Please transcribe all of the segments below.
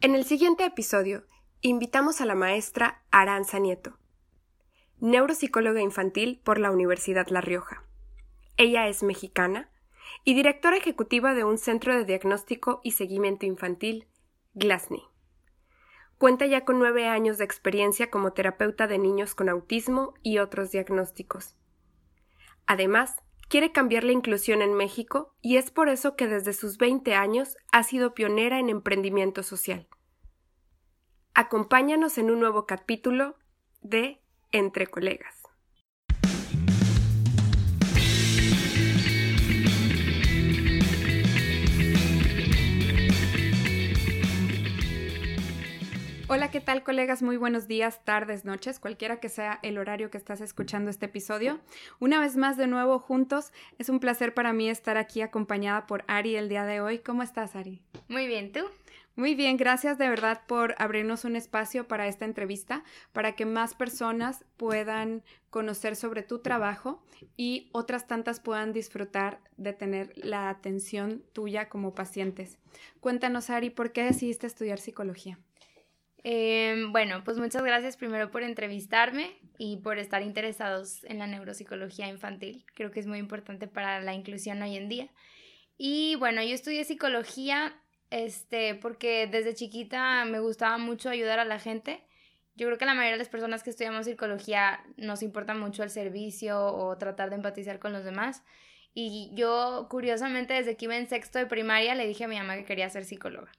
En el siguiente episodio, invitamos a la maestra Aranza Nieto, neuropsicóloga infantil por la Universidad La Rioja. Ella es mexicana y directora ejecutiva de un centro de diagnóstico y seguimiento infantil, Glasny. Cuenta ya con nueve años de experiencia como terapeuta de niños con autismo y otros diagnósticos. Además, quiere cambiar la inclusión en México y es por eso que desde sus 20 años ha sido pionera en emprendimiento social. Acompáñanos en un nuevo capítulo de Entre Colegas. Hola, ¿qué tal colegas? Muy buenos días, tardes, noches, cualquiera que sea el horario que estás escuchando este episodio. Una vez más de nuevo juntos, es un placer para mí estar aquí acompañada por Ari el día de hoy. ¿Cómo estás, Ari? Muy bien, ¿tú? Muy bien, gracias de verdad por abrirnos un espacio para esta entrevista, para que más personas puedan conocer sobre tu trabajo y otras tantas puedan disfrutar de tener la atención tuya como pacientes. Cuéntanos, Ari, ¿por qué decidiste estudiar psicología? Em, bueno, pues muchas gracias primero por entrevistarme y por estar interesados en la neuropsicología infantil. Creo que es muy importante para la inclusión hoy en día. Y bueno, yo estudié psicología este, porque desde chiquita me gustaba mucho ayudar a la gente. Yo creo que la mayoría de las personas que estudiamos psicología nos importa mucho el servicio o tratar de empatizar con los demás. Y yo, curiosamente, desde que iba en sexto de primaria, le dije a mi mamá que quería ser psicóloga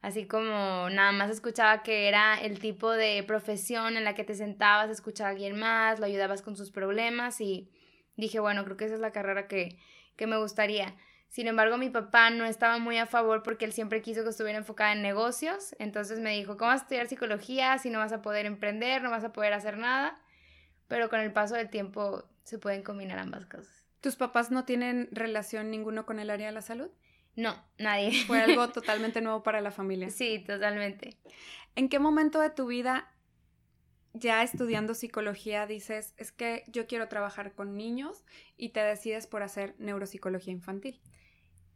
así como nada más escuchaba que era el tipo de profesión en la que te sentabas a escuchar a alguien más, lo ayudabas con sus problemas y dije, bueno, creo que esa es la carrera que, que me gustaría. Sin embargo, mi papá no estaba muy a favor porque él siempre quiso que estuviera enfocada en negocios. Entonces me dijo, ¿cómo vas a estudiar psicología si no vas a poder emprender, no vas a poder hacer nada? Pero con el paso del tiempo se pueden combinar ambas cosas. ¿Tus papás no tienen relación ninguno con el área de la salud? No, nadie. Fue algo totalmente nuevo para la familia. Sí, totalmente. ¿En qué momento de tu vida, ya estudiando psicología, dices, es que yo quiero trabajar con niños y te decides por hacer neuropsicología infantil?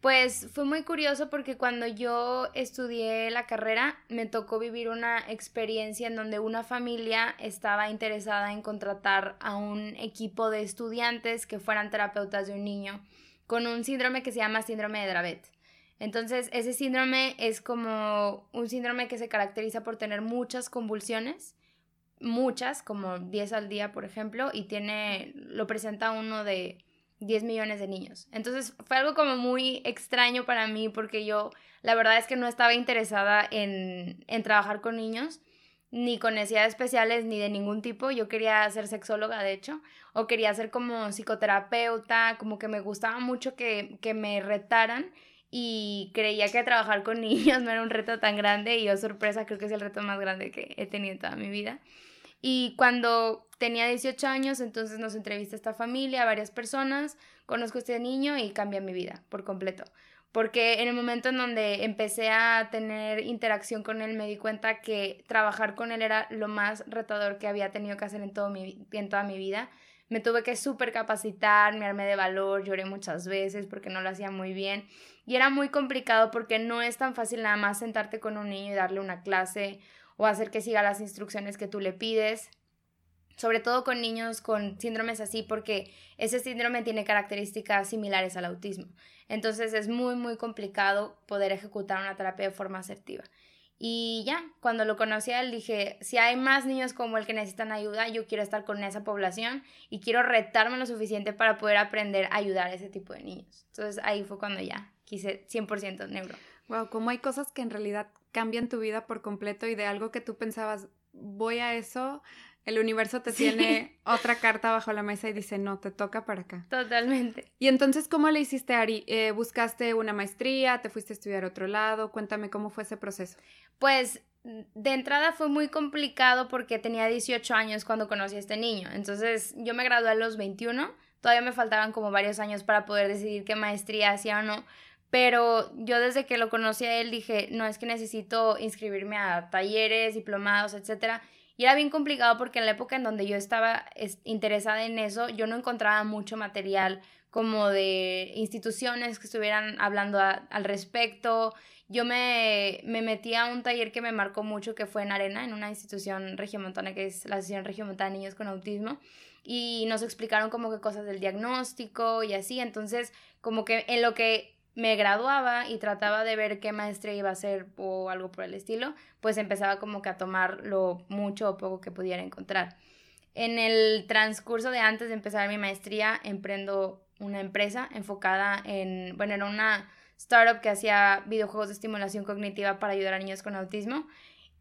Pues fue muy curioso porque cuando yo estudié la carrera me tocó vivir una experiencia en donde una familia estaba interesada en contratar a un equipo de estudiantes que fueran terapeutas de un niño con un síndrome que se llama síndrome de Dravet. Entonces, ese síndrome es como un síndrome que se caracteriza por tener muchas convulsiones, muchas, como 10 al día, por ejemplo, y tiene, lo presenta uno de 10 millones de niños. Entonces, fue algo como muy extraño para mí porque yo, la verdad es que no estaba interesada en, en trabajar con niños ni con necesidades especiales ni de ningún tipo. Yo quería ser sexóloga, de hecho, o quería ser como psicoterapeuta, como que me gustaba mucho que, que me retaran y creía que trabajar con niños no era un reto tan grande y yo sorpresa creo que es el reto más grande que he tenido en toda mi vida. Y cuando tenía 18 años, entonces nos entrevista esta familia, varias personas, conozco a este niño y cambia mi vida por completo porque en el momento en donde empecé a tener interacción con él me di cuenta que trabajar con él era lo más retador que había tenido que hacer en, todo mi, en toda mi vida. Me tuve que súper capacitar, me armé de valor, lloré muchas veces porque no lo hacía muy bien. Y era muy complicado porque no es tan fácil nada más sentarte con un niño y darle una clase o hacer que siga las instrucciones que tú le pides sobre todo con niños con síndromes así, porque ese síndrome tiene características similares al autismo. Entonces es muy, muy complicado poder ejecutar una terapia de forma asertiva. Y ya, cuando lo conocí a él dije, si hay más niños como el que necesitan ayuda, yo quiero estar con esa población y quiero retarme lo suficiente para poder aprender a ayudar a ese tipo de niños. Entonces ahí fue cuando ya quise 100% neuro. Wow, como hay cosas que en realidad cambian tu vida por completo y de algo que tú pensabas, voy a eso, el universo te tiene otra carta bajo la mesa y dice, no, te toca para acá. Totalmente. Y entonces, ¿cómo le hiciste, Ari? Eh, ¿Buscaste una maestría? ¿Te fuiste a estudiar a otro lado? Cuéntame cómo fue ese proceso. Pues de entrada fue muy complicado porque tenía 18 años cuando conocí a este niño. Entonces, yo me gradué a los 21. Todavía me faltaban como varios años para poder decidir qué maestría hacía o no. Pero yo desde que lo conocí a él dije, no, es que necesito inscribirme a talleres, diplomados, etcétera era bien complicado porque en la época en donde yo estaba interesada en eso, yo no encontraba mucho material como de instituciones que estuvieran hablando al respecto. Yo me, me metí a un taller que me marcó mucho, que fue en Arena, en una institución regiomontana, que es la Asociación Regiomontana de Niños con Autismo, y nos explicaron como que cosas del diagnóstico y así, entonces como que en lo que me graduaba y trataba de ver qué maestría iba a hacer o algo por el estilo, pues empezaba como que a tomar lo mucho o poco que pudiera encontrar. En el transcurso de antes de empezar mi maestría, emprendo una empresa enfocada en, bueno, era una startup que hacía videojuegos de estimulación cognitiva para ayudar a niños con autismo.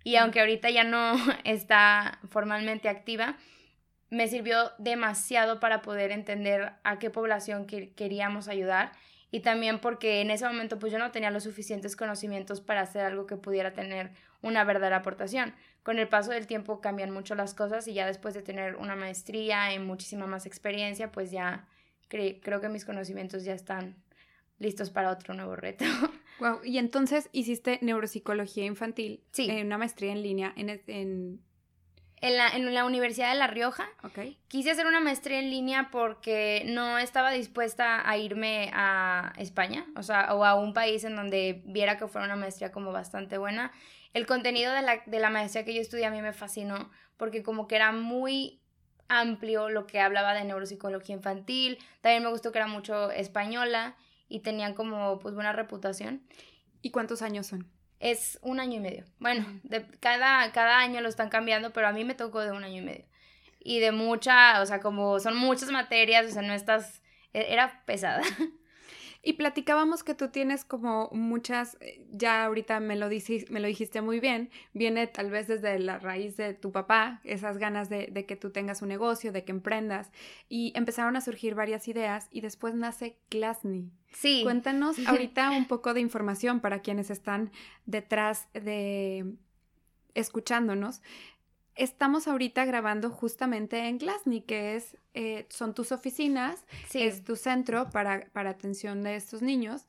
Y aunque ahorita ya no está formalmente activa, me sirvió demasiado para poder entender a qué población queríamos ayudar y también porque en ese momento pues yo no tenía los suficientes conocimientos para hacer algo que pudiera tener una verdadera aportación. Con el paso del tiempo cambian mucho las cosas y ya después de tener una maestría y muchísima más experiencia, pues ya creo que mis conocimientos ya están listos para otro nuevo reto. Wow, y entonces hiciste neuropsicología infantil, sí. en una maestría en línea en, en en la, en la Universidad de La Rioja. Okay. Quise hacer una maestría en línea porque no estaba dispuesta a irme a España, o sea, o a un país en donde viera que fuera una maestría como bastante buena. El contenido de la, de la maestría que yo estudié a mí me fascinó porque como que era muy amplio lo que hablaba de neuropsicología infantil. También me gustó que era mucho española y tenían como pues buena reputación. ¿Y cuántos años son? Es un año y medio. Bueno, de, cada, cada año lo están cambiando, pero a mí me tocó de un año y medio. Y de mucha, o sea, como son muchas materias, o sea, no estás, e, era pesada. Y platicábamos que tú tienes como muchas, eh, ya ahorita me lo, me lo dijiste muy bien, viene tal vez desde la raíz de tu papá, esas ganas de, de, que tú tengas un negocio, de que emprendas, y empezaron a surgir varias ideas y después nace Glassney. Sí. Cuéntanos ahorita un poco de información para quienes están detrás de escuchándonos estamos ahorita grabando justamente en Glassney, que es, eh, son tus oficinas, es tu centro para, para, atención de estos niños.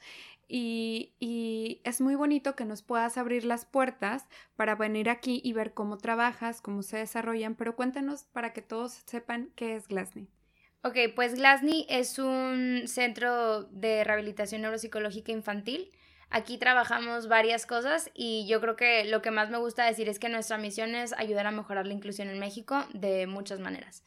Y, y, es muy bonito que nos puedas abrir las puertas para venir aquí y ver cómo trabajas, cómo se desarrollan, pero cuéntanos para que todos sepan qué es Glassney. Ok, pues Glassney es un centro de rehabilitación neuropsicológica infantil Aquí trabajamos varias cosas y yo creo que lo que más me gusta decir es que nuestra misión es ayudar a mejorar la inclusión en México de muchas maneras.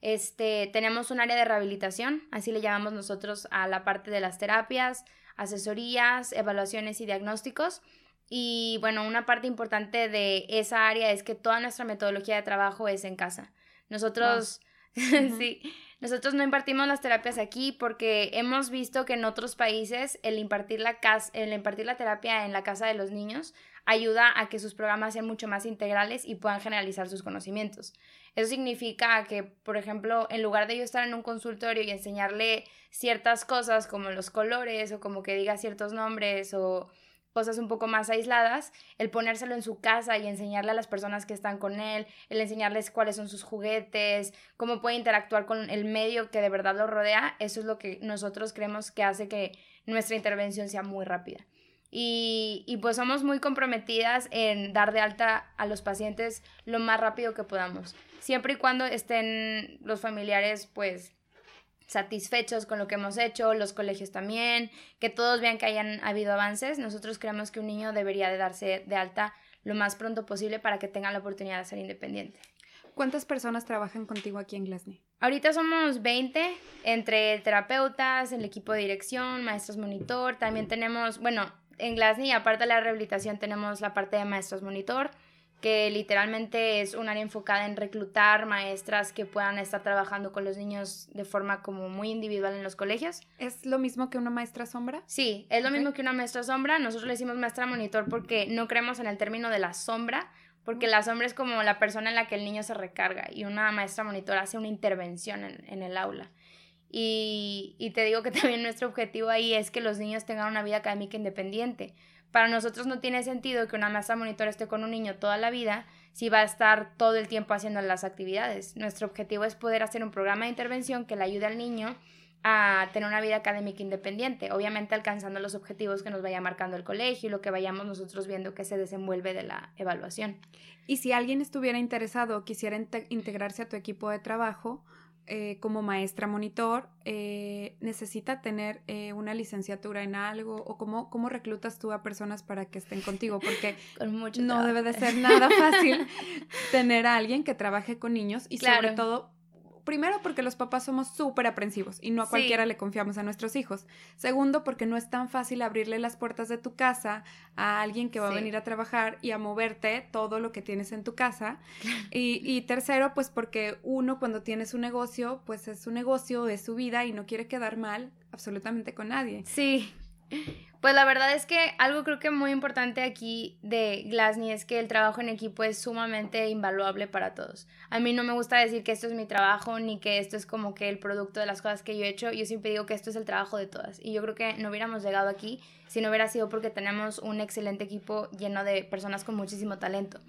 Este, tenemos un área de rehabilitación, así le llamamos nosotros a la parte de las terapias, asesorías, evaluaciones y diagnósticos. Y bueno, una parte importante de esa área es que toda nuestra metodología de trabajo es en casa. Nosotros, sí, nosotros no impartimos las terapias aquí porque hemos visto que en otros países el impartir la, el impartir la terapia en la casa de los niños ayuda a que sus programas sean mucho más integrales y puedan generalizar sus conocimientos. Eso significa que, por ejemplo, en lugar de yo estar en un consultorio y enseñarle ciertas cosas como los colores o como que diga ciertos nombres o cosas un poco más aisladas, el ponérselo en su casa y enseñarle a las personas que están con él, el enseñarles cuáles son sus juguetes, cómo puede interactuar con el medio que de verdad lo rodea, eso es lo que nosotros creemos que hace que nuestra intervención sea muy rápida. Y, y pues somos muy comprometidas en dar de alta a los pacientes lo más rápido que podamos, siempre y cuando estén los familiares pues satisfechos con lo que hemos hecho, los colegios también, que todos vean que hayan habido avances. Nosotros creemos que un niño debería de darse de alta lo más pronto posible para que tenga la oportunidad de ser independiente. ¿Cuántas personas trabajan contigo aquí en Glasney? Ahorita somos 20, entre terapeutas, el equipo de dirección, maestros monitor, también tenemos, bueno, en Glasney, aparte de la rehabilitación, tenemos la parte de maestros monitor, que literalmente es un área enfocada en reclutar maestras que puedan estar trabajando con los niños de forma como muy individual en los colegios. ¿Es lo mismo que una maestra sombra? Sí, es lo mismo que una maestra sombra. Nosotros le decimos maestra monitor porque no creemos en el término de la sombra, porque la sombra es como la persona en la que el niño se recarga y una maestra monitor hace una intervención en, el aula. Y, y te digo que también nuestro objetivo ahí es que los niños tengan una vida académica independiente para nosotros no tiene sentido que una maestra monitor esté con un niño toda la vida si va a estar todo el tiempo haciendo las actividades. Nuestro objetivo es poder hacer un programa de intervención que le ayude al niño a tener una vida académica independiente, obviamente alcanzando los objetivos que nos vaya marcando el colegio y lo que vayamos nosotros viendo que se desenvuelve de la evaluación. Y si alguien estuviera interesado o quisiera integrarse a tu equipo de trabajo, eh, como maestra monitor eh, necesita tener eh, una licenciatura en algo o cómo, cómo reclutas tú a personas para que estén contigo porque no debe de ser nada fácil tener a alguien que trabaje con niños y sobre todo Primero, porque los papás somos súper aprensivos y no a cualquiera le confiamos a nuestros hijos. Segundo, porque no es tan fácil abrirle las puertas de tu casa a alguien que va a venir a trabajar y a moverte todo lo que tienes en tu casa. Y, y tercero, pues porque uno cuando tiene su negocio, pues es su negocio, es su vida y no quiere quedar mal absolutamente con nadie. Sí. Pues la verdad es que algo creo que muy importante aquí de Glassney es que el trabajo en equipo es sumamente invaluable para todos. A mí no me gusta decir que esto es mi trabajo ni que esto es como que el producto de las cosas que yo he hecho. Yo siempre digo que esto es el trabajo de todas. Y yo creo que no hubiéramos llegado aquí si no hubiera sido porque tenemos un excelente equipo lleno de personas con muchísimo talento.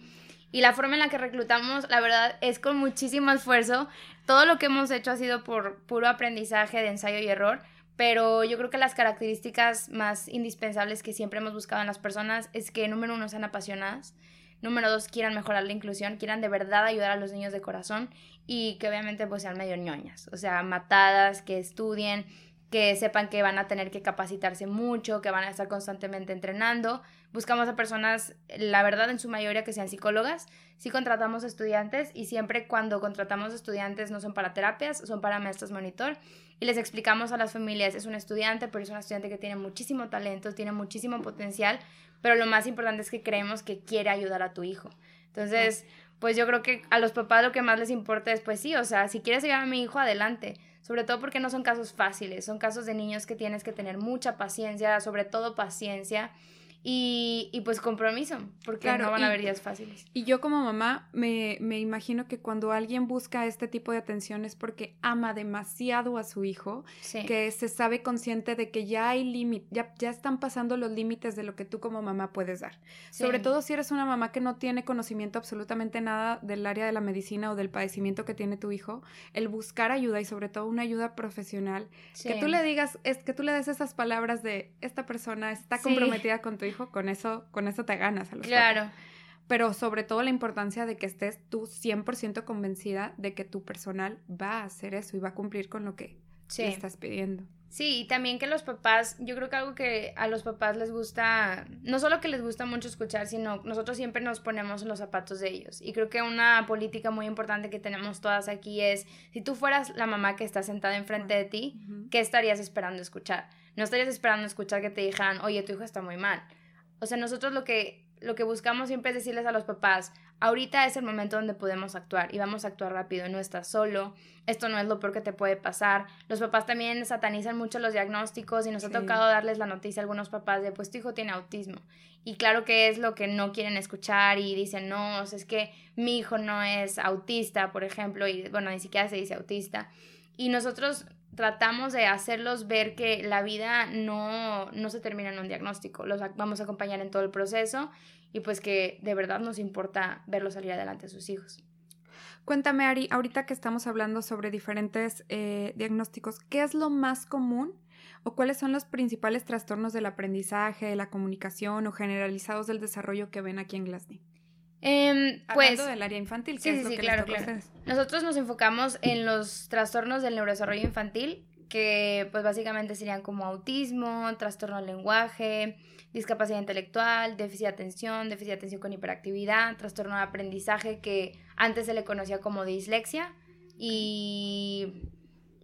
Y la forma en la que reclutamos, la verdad, es con muchísimo esfuerzo. Todo lo que hemos hecho ha sido por puro aprendizaje de ensayo y error pero yo creo que las características más indispensables que siempre hemos buscado en las personas es que, número uno, sean apasionadas, número dos, quieran mejorar la inclusión, quieran de verdad ayudar a los niños de corazón y que obviamente pues sean medio ñoñas, o sea, matadas, que estudien, que sepan que van a tener que capacitarse mucho, que van a estar constantemente entrenando. Buscamos a personas, la verdad, en su mayoría que sean psicólogas. Sí contratamos estudiantes y siempre cuando contratamos estudiantes no son para terapias, son para maestros monitor y les explicamos a las familias, es un estudiante, pero es un estudiante que tiene muchísimo talento, tiene muchísimo potencial, pero lo más importante es que creemos que quiere ayudar a tu hijo. Entonces, pues yo creo que a los papás lo que más les importa es, pues sí, o sea, si quieres ayudar a mi hijo, adelante. Sobre todo porque no son casos fáciles, son casos de niños que tienes que tener mucha paciencia, sobre todo paciencia y, y, pues compromiso, porque no van a haber días fáciles. Y yo como mamá me, me, imagino que cuando alguien busca este tipo de atención es porque ama demasiado a su hijo, que se sabe consciente de que ya hay límites, ya, ya están pasando los límites de lo que tú como mamá puedes dar. Sobre todo si eres una mamá que no tiene conocimiento absolutamente nada del área de la medicina o del padecimiento que tiene tu hijo, el buscar ayuda y sobre todo una ayuda profesional, que tú le digas, es, que tú le des esas palabras de esta persona está comprometida con tu hijo, con eso, con eso te ganas a los Claro. Pero sobre todo la importancia de que estés tú 100% convencida de que tu personal va a hacer eso y va a cumplir con lo que le estás pidiendo. Sí, y también que los papás, yo creo que algo que a los papás les gusta, no solo que les gusta mucho escuchar, sino nosotros siempre nos ponemos en los zapatos de ellos. Y creo que una política muy importante que tenemos todas aquí es, si tú fueras la mamá que está sentada enfrente de ti, ¿qué estarías esperando escuchar? No estarías esperando escuchar que te dijeran, oye, tu hijo está muy mal. O sea, nosotros lo que, lo que buscamos siempre es decirles a los papás, ahorita es el momento donde podemos actuar y vamos a actuar rápido, no estás solo, esto no es lo peor que te puede pasar. Los papás también satanizan mucho los diagnósticos y nos ha tocado darles la noticia a algunos papás de, pues tu hijo tiene autismo. Y claro que es lo que no quieren escuchar y dicen, no, es que mi hijo no es autista, por ejemplo, y bueno, ni siquiera se dice autista. Y nosotros tratamos de hacerlos ver que la vida no, no se termina en un diagnóstico, los vamos a acompañar en todo el proceso y pues que de verdad nos importa verlos salir adelante a sus hijos. Cuéntame, Ari, ahorita que estamos hablando sobre diferentes eh, diagnósticos, ¿qué es lo más común o cuáles son los principales trastornos del aprendizaje, de la comunicación o generalizados del desarrollo que ven aquí en Glasgow? Eh, pues, del área infantil, que es lo que claro, claro. Nosotros nos enfocamos en los trastornos del neurodesarrollo infantil, que pues básicamente serían como autismo, trastorno del lenguaje, discapacidad intelectual, déficit de atención, déficit de atención con hiperactividad, trastorno de aprendizaje que antes se le conocía como dislexia y,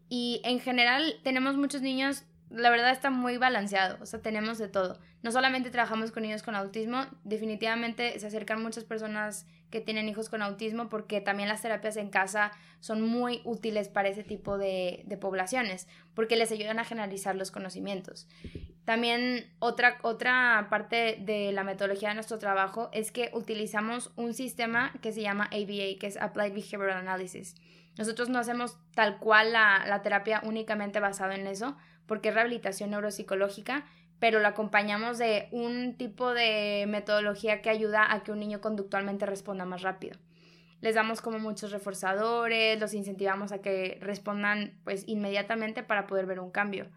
y en general tenemos muchos niños la verdad está muy balanceado, o sea, tenemos de todo. No solamente trabajamos con niños con autismo, definitivamente se acercan muchas personas que tienen hijos con autismo porque también las terapias en casa son muy útiles para ese tipo de, de poblaciones, porque les ayudan a generalizar los conocimientos. También otra, otra parte de la metodología de nuestro trabajo es que utilizamos un sistema que se llama ABA, que es Applied Behavioral Analysis. Nosotros no hacemos tal cual la, la terapia únicamente basado en eso, porque es rehabilitación neuropsicológica, pero lo acompañamos de un tipo de metodología que ayuda a que un niño conductualmente responda más rápido. Les damos como muchos reforzadores, los incentivamos a que respondan pues inmediatamente para poder ver un cambio.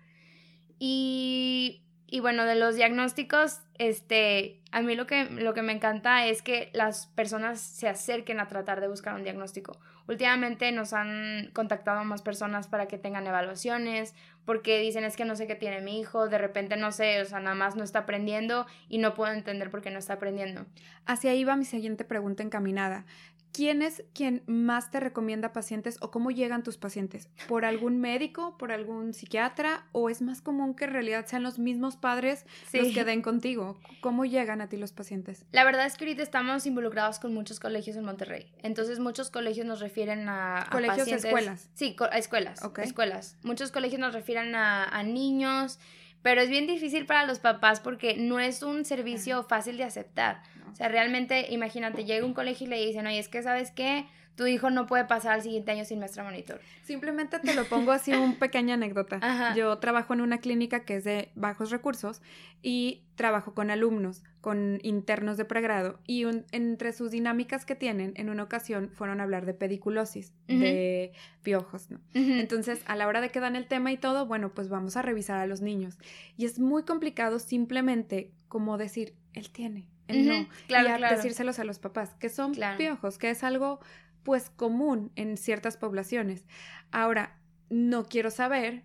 Y, y bueno, de los diagnósticos, este, a mí lo que, lo que me encanta es que las personas se acerquen a tratar de buscar un diagnóstico. Últimamente nos han contactado más personas para que tengan evaluaciones, porque dicen es que no sé qué tiene mi hijo, de repente no sé, o sea, nada más no está aprendiendo y no puedo entender por qué no está aprendiendo. Hacia ahí va mi siguiente pregunta encaminada. ¿Quién es quien más te recomienda pacientes o cómo llegan tus pacientes? ¿Por algún médico, por algún psiquiatra o es más común que en realidad sean los mismos padres los que den contigo? ¿Cómo llegan a ti los pacientes? La verdad es que ahorita estamos involucrados con muchos colegios en Monterrey. Entonces muchos colegios nos refieren a, a colegios, escuelas. Sí, a escuelas. Escuelas. Muchos colegios nos refieren a, a niños pero es bien difícil para los papás porque no es un servicio fácil de aceptar. O sea, realmente, imagínate, llega un colegio y le dicen, oye, es que sabes qué, tu hijo no puede pasar al siguiente año sin maestra monitor. Simplemente te lo pongo así, un pequeña anécdota. Yo trabajo en una clínica que es de bajos recursos y trabajo con alumnos, con internos de pregrado y entre sus dinámicas que tienen, en una ocasión fueron a hablar de pediculosis, de piojos, ¿no? Entonces, a la hora de que dan el tema y todo, bueno, pues vamos a revisar a los niños. Y es muy complicado simplemente como decir, él tiene, él no. Claro, y decírselos a los papás, que son piojos, que es algo pues común en ciertas poblaciones. Ahora, no quiero saber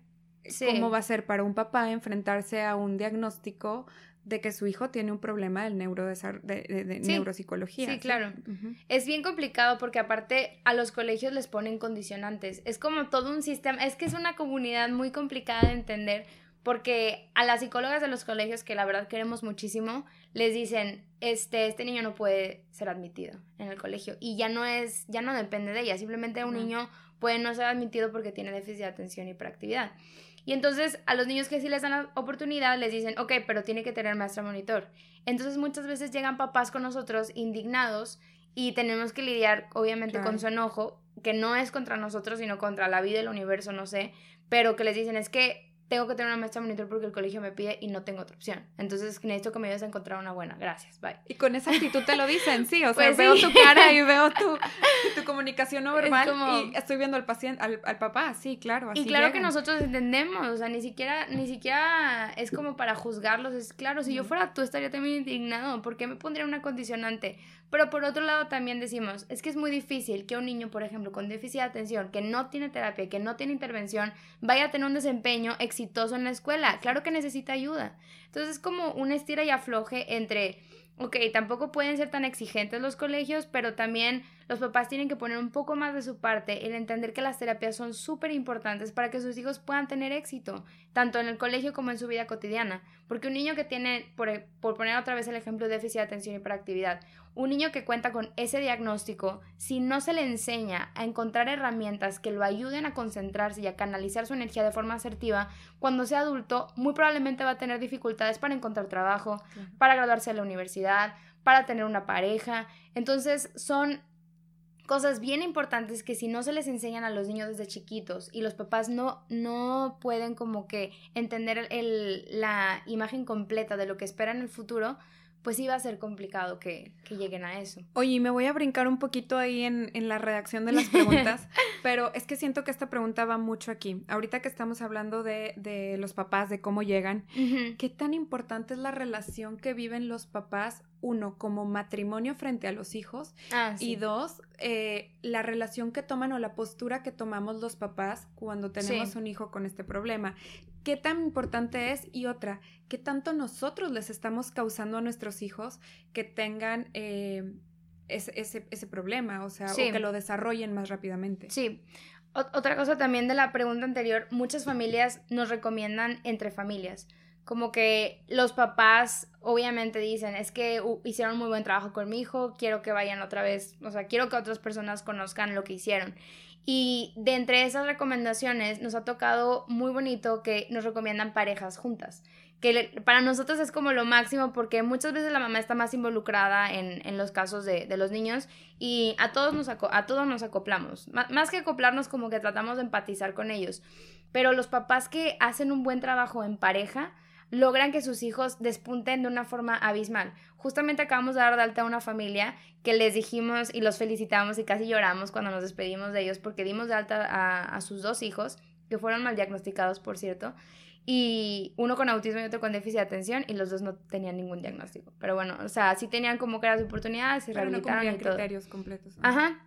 cómo va a ser para un papá enfrentarse a un diagnóstico de que su hijo tiene un problema del neuro de, neuropsicología. Sí, claro. Es bien complicado porque aparte a los colegios les ponen condicionantes. Es como todo un sistema, es que es una comunidad muy complicada de entender porque a las psicólogas de los colegios, que la verdad queremos muchísimo, les dicen, este, este niño no puede ser admitido en el colegio. Y ya no es, ya no depende de ella, simplemente un niño puede no ser admitido porque tiene déficit de atención y hiperactividad. Y entonces a los niños que sí les dan la oportunidad les dicen, ok, pero tiene que tener maestro monitor. Entonces muchas veces llegan papás con nosotros indignados y tenemos que lidiar obviamente con su enojo, que no es contra nosotros, sino contra la vida, el universo, no sé, pero que les dicen es que tengo que tener una maestra monitor porque el colegio me pide y no tengo otra opción. Entonces necesito que me ayudes a encontrar una buena. Gracias, bye. Y con esa actitud te lo dicen, sí. O sea, pues veo tu cara y veo tu, tu comunicación no verbal y estoy viendo al paciente, al, al papá, sí, claro. Así y claro que nosotros entendemos, o sea, ni siquiera, ni siquiera es como para juzgarlos. Es claro, si yo fuera tú estaría también indignado. ¿Por qué me pondría una condicionante? Pero por otro lado también decimos, es que es muy difícil que un niño, por ejemplo, con déficit de atención, que no tiene terapia, que no tiene intervención, vaya a tener un desempeño exitoso en la escuela. Claro que necesita ayuda. Entonces es como un estira y afloje entre ok, tampoco pueden ser tan exigentes los colegios, pero también los papás tienen que poner un poco más de su parte el entender que las terapias son súper importantes para que sus hijos puedan tener éxito, tanto en el colegio como en su vida cotidiana. Porque un niño que tiene, por, por poner otra vez el ejemplo de déficit de atención y hiperactividad, un niño que cuenta con ese diagnóstico, si no se le enseña a encontrar herramientas que lo ayuden a concentrarse y a canalizar su energía de forma asertiva, cuando sea adulto, muy probablemente va a tener dificultades para encontrar trabajo, para graduarse a la universidad, para tener una pareja. Entonces son cosas bien importantes que si no se les enseñan a los niños desde chiquitos y los papás no, no pueden como que entender la imagen completa de lo que espera en el futuro, pues iba a ser complicado que, lleguen a eso. Oye, me voy a brincar un poquito ahí en, la redacción de las preguntas, pero es que siento que esta pregunta va mucho aquí. Ahorita que estamos hablando de, los papás, de cómo llegan, ¿qué tan importante es la relación que viven los papás uno, como matrimonio frente a los hijos, ah, y dos, eh, la relación que toman o la postura que tomamos los papás cuando tenemos un hijo con este problema. ¿Qué tan importante es? Y otra, ¿qué tanto nosotros les estamos causando a nuestros hijos que tengan eh, ese, ese, problema? O sea, o que lo desarrollen más rápidamente. Sí. otra cosa también de la pregunta anterior, muchas familias nos recomiendan entre familias como que los papás obviamente dicen, es que hicieron muy buen trabajo con mi hijo, quiero que vayan otra vez, o sea, quiero que otras personas conozcan lo que hicieron. Y de entre esas recomendaciones nos ha tocado muy bonito que nos recomiendan parejas juntas, que para nosotros es como lo máximo porque muchas veces la mamá está más involucrada en, en los casos de, de, los niños y a todos nos, a todos nos acoplamos. más que acoplarnos como que tratamos de empatizar con ellos. Pero los papás que hacen un buen trabajo en pareja, logran que sus hijos despunten de una forma abismal. Justamente acabamos de dar de alta a una familia que les dijimos y los felicitamos y casi lloramos cuando nos despedimos de ellos porque dimos de alta a, sus dos hijos, que fueron mal diagnosticados, por cierto. y uno con autismo y otro con déficit de atención y los dos no tenían ningún diagnóstico. Pero bueno, o sea, sí tenían como que las oportunidades, se Pero no rehabilitaron y todo. criterios completos. Ajá.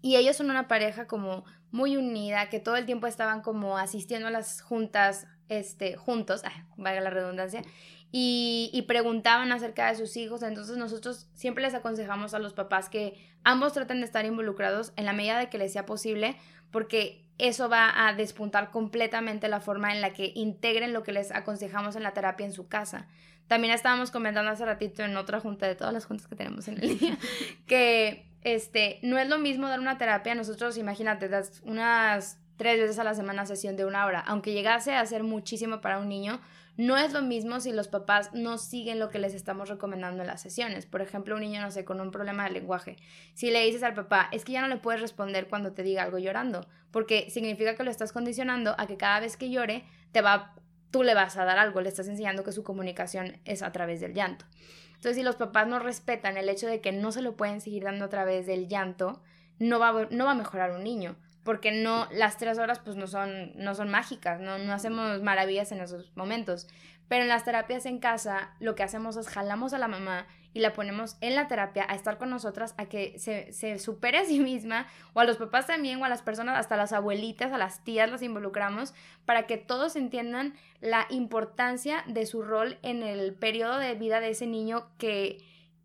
Y ellos son una pareja como muy unida, que todo el tiempo estaban como asistiendo a las juntas, este, juntos, ah, valga la redundancia, y, y preguntaban acerca de sus hijos. Entonces nosotros siempre les aconsejamos a los papás que ambos traten de estar involucrados en la medida de que les sea posible, porque eso va a despuntar completamente la forma en la que integren lo que les aconsejamos en la terapia en su casa. También estábamos comentando hace ratito en otra junta de todas las juntas que tenemos en el día, que este, no es lo mismo dar una terapia. Nosotros, imagínate, das unas tres veces a la semana sesión de una hora. Aunque llegase a ser muchísimo para un niño, no es lo mismo si los papás no siguen lo que les estamos recomendando en las sesiones. Por ejemplo, un niño, no sé, con un problema de lenguaje. Si le dices al papá, es que ya no le puedes responder cuando te diga algo llorando, porque significa que lo estás condicionando a que cada vez que llore, te va, tú le vas a dar algo, le estás enseñando que su comunicación es a través del llanto. Entonces, si los papás no respetan el hecho de que no se lo pueden seguir dando a través del llanto, no va, no va a mejorar un niño porque no, las tres horas pues no son, no son mágicas, no, no hacemos maravillas en esos momentos. Pero en las terapias en casa lo que hacemos es jalamos a la mamá y la ponemos en la terapia a estar con nosotras, a que se, se supere a sí misma, o a los papás también, o a las personas, hasta las abuelitas, a las tías las involucramos, para que todos entiendan la importancia de su rol en el periodo de vida de ese niño que,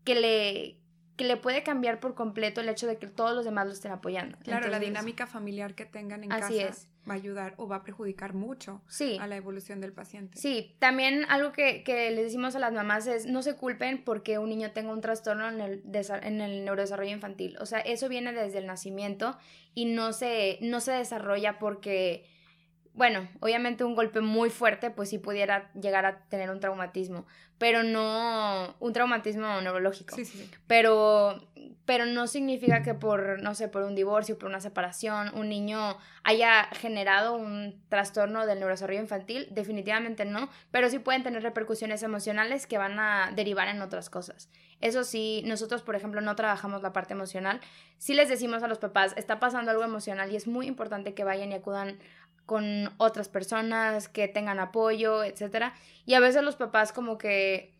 que le que le puede cambiar por completo el hecho de que todos los demás lo estén apoyando. Claro, la dinámica familiar que tengan en Así casa es. va a ayudar o va a perjudicar mucho Sí. a la evolución del paciente. Sí, también algo que, que les decimos a las mamás es no se culpen porque un niño tenga un trastorno en el, en el neurodesarrollo infantil. O sea, eso viene desde el nacimiento y no se, no se desarrolla porque, bueno, obviamente un golpe muy fuerte pues sí pudiera llegar a tener un traumatismo, pero no un traumatismo neurológico. Sí, sí, sí. pero pero no significa que por no sé por un divorcio por una separación un niño haya generado un trastorno del neurodesarrollo infantil definitivamente no pero sí pueden tener repercusiones emocionales que van a derivar en otras cosas eso sí nosotros por ejemplo no trabajamos la parte emocional sí les decimos a los papás está pasando algo emocional y es muy importante que vayan y acudan con otras personas que tengan apoyo etcétera. Y a veces los papás como que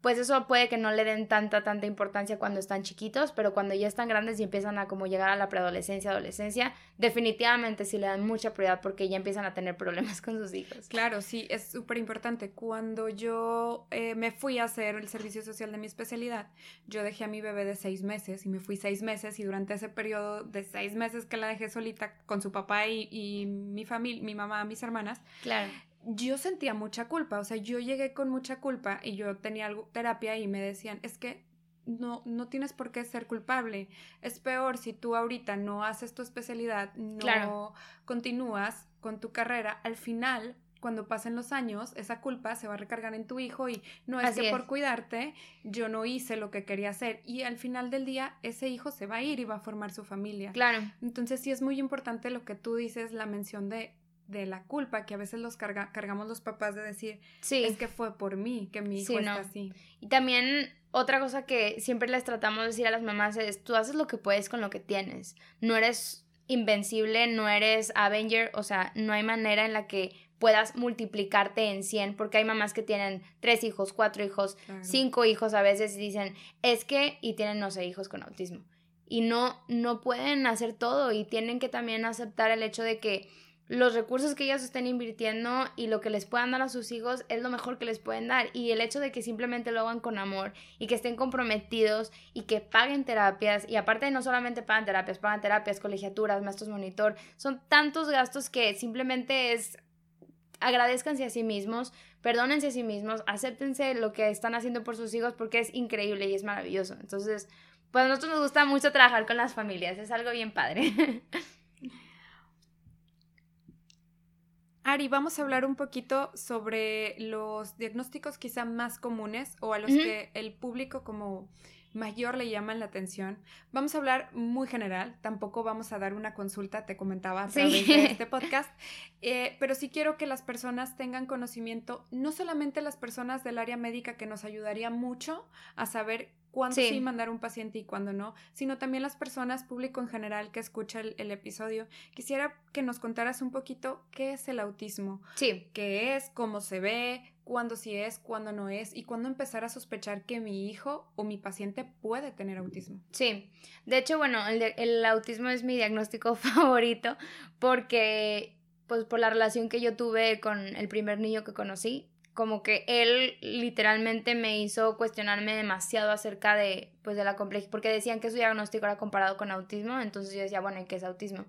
pues eso puede que no le den tanta, tanta importancia cuando están chiquitos, pero cuando ya están grandes y empiezan a como llegar a la preadolescencia, adolescencia, definitivamente sí le dan mucha prioridad porque ya empiezan a tener problemas con sus hijos. Claro, sí, es súper importante. Cuando yo eh, me fui a hacer el servicio social de mi especialidad, yo dejé a mi bebé de seis meses y me fui seis meses y durante ese periodo de seis meses que la dejé solita con su papá y, y mi familia, mi mamá, mis hermanas, Claro. Yo sentía mucha culpa, o sea, yo llegué con mucha culpa y yo tenía algo, terapia y me decían, es que no, no tienes por qué ser culpable. Es peor si tú ahorita no haces tu especialidad, no Claro. continúas con tu carrera, al final, cuando pasen los años, esa culpa se va a recargar en tu hijo y no es Así que es. por cuidarte yo no hice lo que quería hacer y al final del día ese hijo se va a ir y va a formar su familia. Claro. Entonces sí es muy importante lo que tú dices, la mención de, de la culpa que a veces los carga- cargamos los papás de decir, Sí. es que fue por mí que mi hijo Sí, está no. así. Y también otra cosa que siempre les tratamos de decir a las mamás es, tú haces lo que puedes con lo que tienes. No eres invencible, no eres Avenger, o sea, no hay manera en la que puedas multiplicarte en 100, porque hay mamás que tienen tres hijos, cuatro hijos, Claro. cinco hijos a veces y dicen, es que, y tienen, no sé, hijos con autismo. Y no, no pueden hacer todo y tienen que también aceptar el hecho de que los recursos que ellas estén invirtiendo y lo que les puedan dar a sus hijos es lo mejor que les pueden dar. Y el hecho de que simplemente lo hagan con amor y que estén comprometidos y que paguen terapias. Y aparte no solamente pagan terapias, pagan terapias, colegiaturas, maestros monitor. Son tantos gastos que simplemente es agradezcanse a sí mismos, perdónense a sí mismos, acéptense lo que están haciendo por sus hijos porque es increíble y es maravilloso. Entonces, pues a nosotros nos gusta mucho trabajar con las familias, es algo bien padre. Ari, vamos a hablar un poquito sobre los diagnósticos quizá más comunes o a los que el público como mayor le llaman la atención. Vamos a hablar muy general, tampoco vamos a dar una consulta, te comentaba a través de este podcast, eh, pero sí quiero que las personas tengan conocimiento, no solamente las personas del área médica, que nos ayudaría mucho a saber cuándo sí. mandar un paciente y cuándo no, sino también las personas, público en general que escucha el, episodio. Quisiera que nos contaras un poquito qué es el autismo. Sí. ¿Qué es? ¿Cómo se ve? ¿Cuándo sí es? ¿Cuándo no es? Y cuándo empezar a sospechar que mi hijo o mi paciente puede tener autismo. Sí. De hecho, bueno, el, el autismo es mi diagnóstico favorito porque pues por la relación que yo tuve con el primer niño que conocí, como que él literalmente me hizo cuestionarme demasiado acerca de, pues, de la complejidad, porque decían que su diagnóstico era comparado con autismo, entonces yo decía, bueno, ¿y qué es autismo?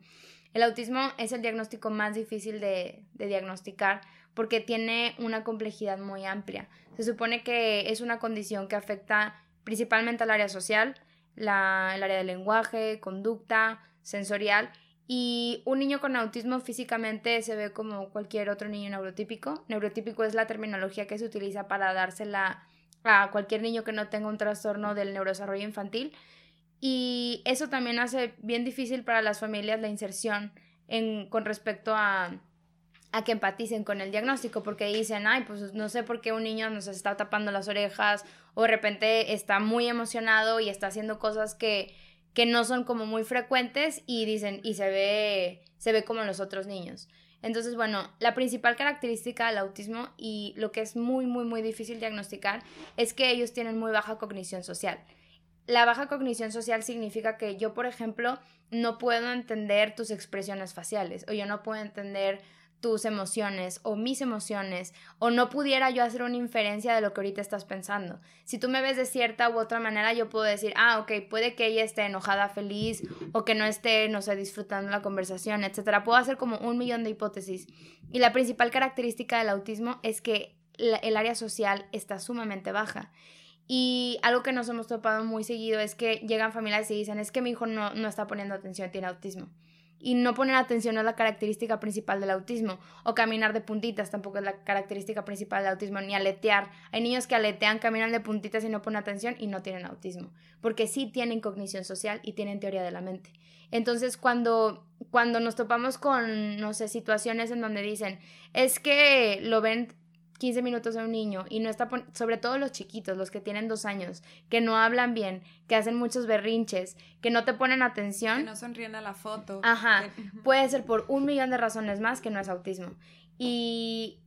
El autismo es el diagnóstico más difícil de, de diagnosticar porque tiene una complejidad muy amplia. Se supone que es una condición que afecta principalmente al área social, la, el área del lenguaje, conducta, sensorial y un niño con autismo físicamente se ve como cualquier otro niño neurotípico. Neurotípico es la terminología que se utiliza para dársela a cualquier niño que no tenga un trastorno del neurodesarrollo infantil. Y eso también hace bien difícil para las familias la inserción en, con respecto a, a que empaticen con el diagnóstico, porque dicen, ay, pues no sé por qué un niño nos está tapando las orejas o de repente está muy emocionado y está haciendo cosas que que no son como muy frecuentes y dicen, y se ve, se ve como los otros niños. Entonces, bueno, la principal característica del autismo y lo que es muy, muy, muy difícil diagnosticar es que ellos tienen muy baja cognición social. La baja cognición social significa que yo, por ejemplo, no puedo entender tus expresiones faciales o yo no puedo entender tus emociones o mis emociones o no pudiera yo hacer una inferencia de lo que ahorita estás pensando. Si tú me ves de cierta u otra manera, yo puedo decir, ah, ok, puede que ella esté enojada, feliz o que no esté, no sé, disfrutando la conversación, etcétera. Puedo hacer como un millón de hipótesis. Y la principal característica del autismo es que el área social está sumamente baja. Y algo que nos hemos topado muy seguido es que llegan familias y dicen, es que mi hijo no, no está poniendo atención, tiene autismo y no poner atención a la característica principal del autismo. O caminar de puntitas tampoco es la característica principal del autismo, ni aletear. Hay niños que aletean, caminan de puntitas y no ponen atención y no tienen autismo, porque sí tienen cognición social y tienen teoría de la mente. Entonces, cuando, cuando nos topamos con, no sé, situaciones en donde dicen, es que lo ven 15 minutos a un niño y no está, sobre todo los chiquitos, los que tienen dos años, que no hablan bien, que hacen muchos berrinches, que no te ponen atención. Que no sonríen a la foto. Ajá. Puede ser por un millón de razones más que no es autismo. Y,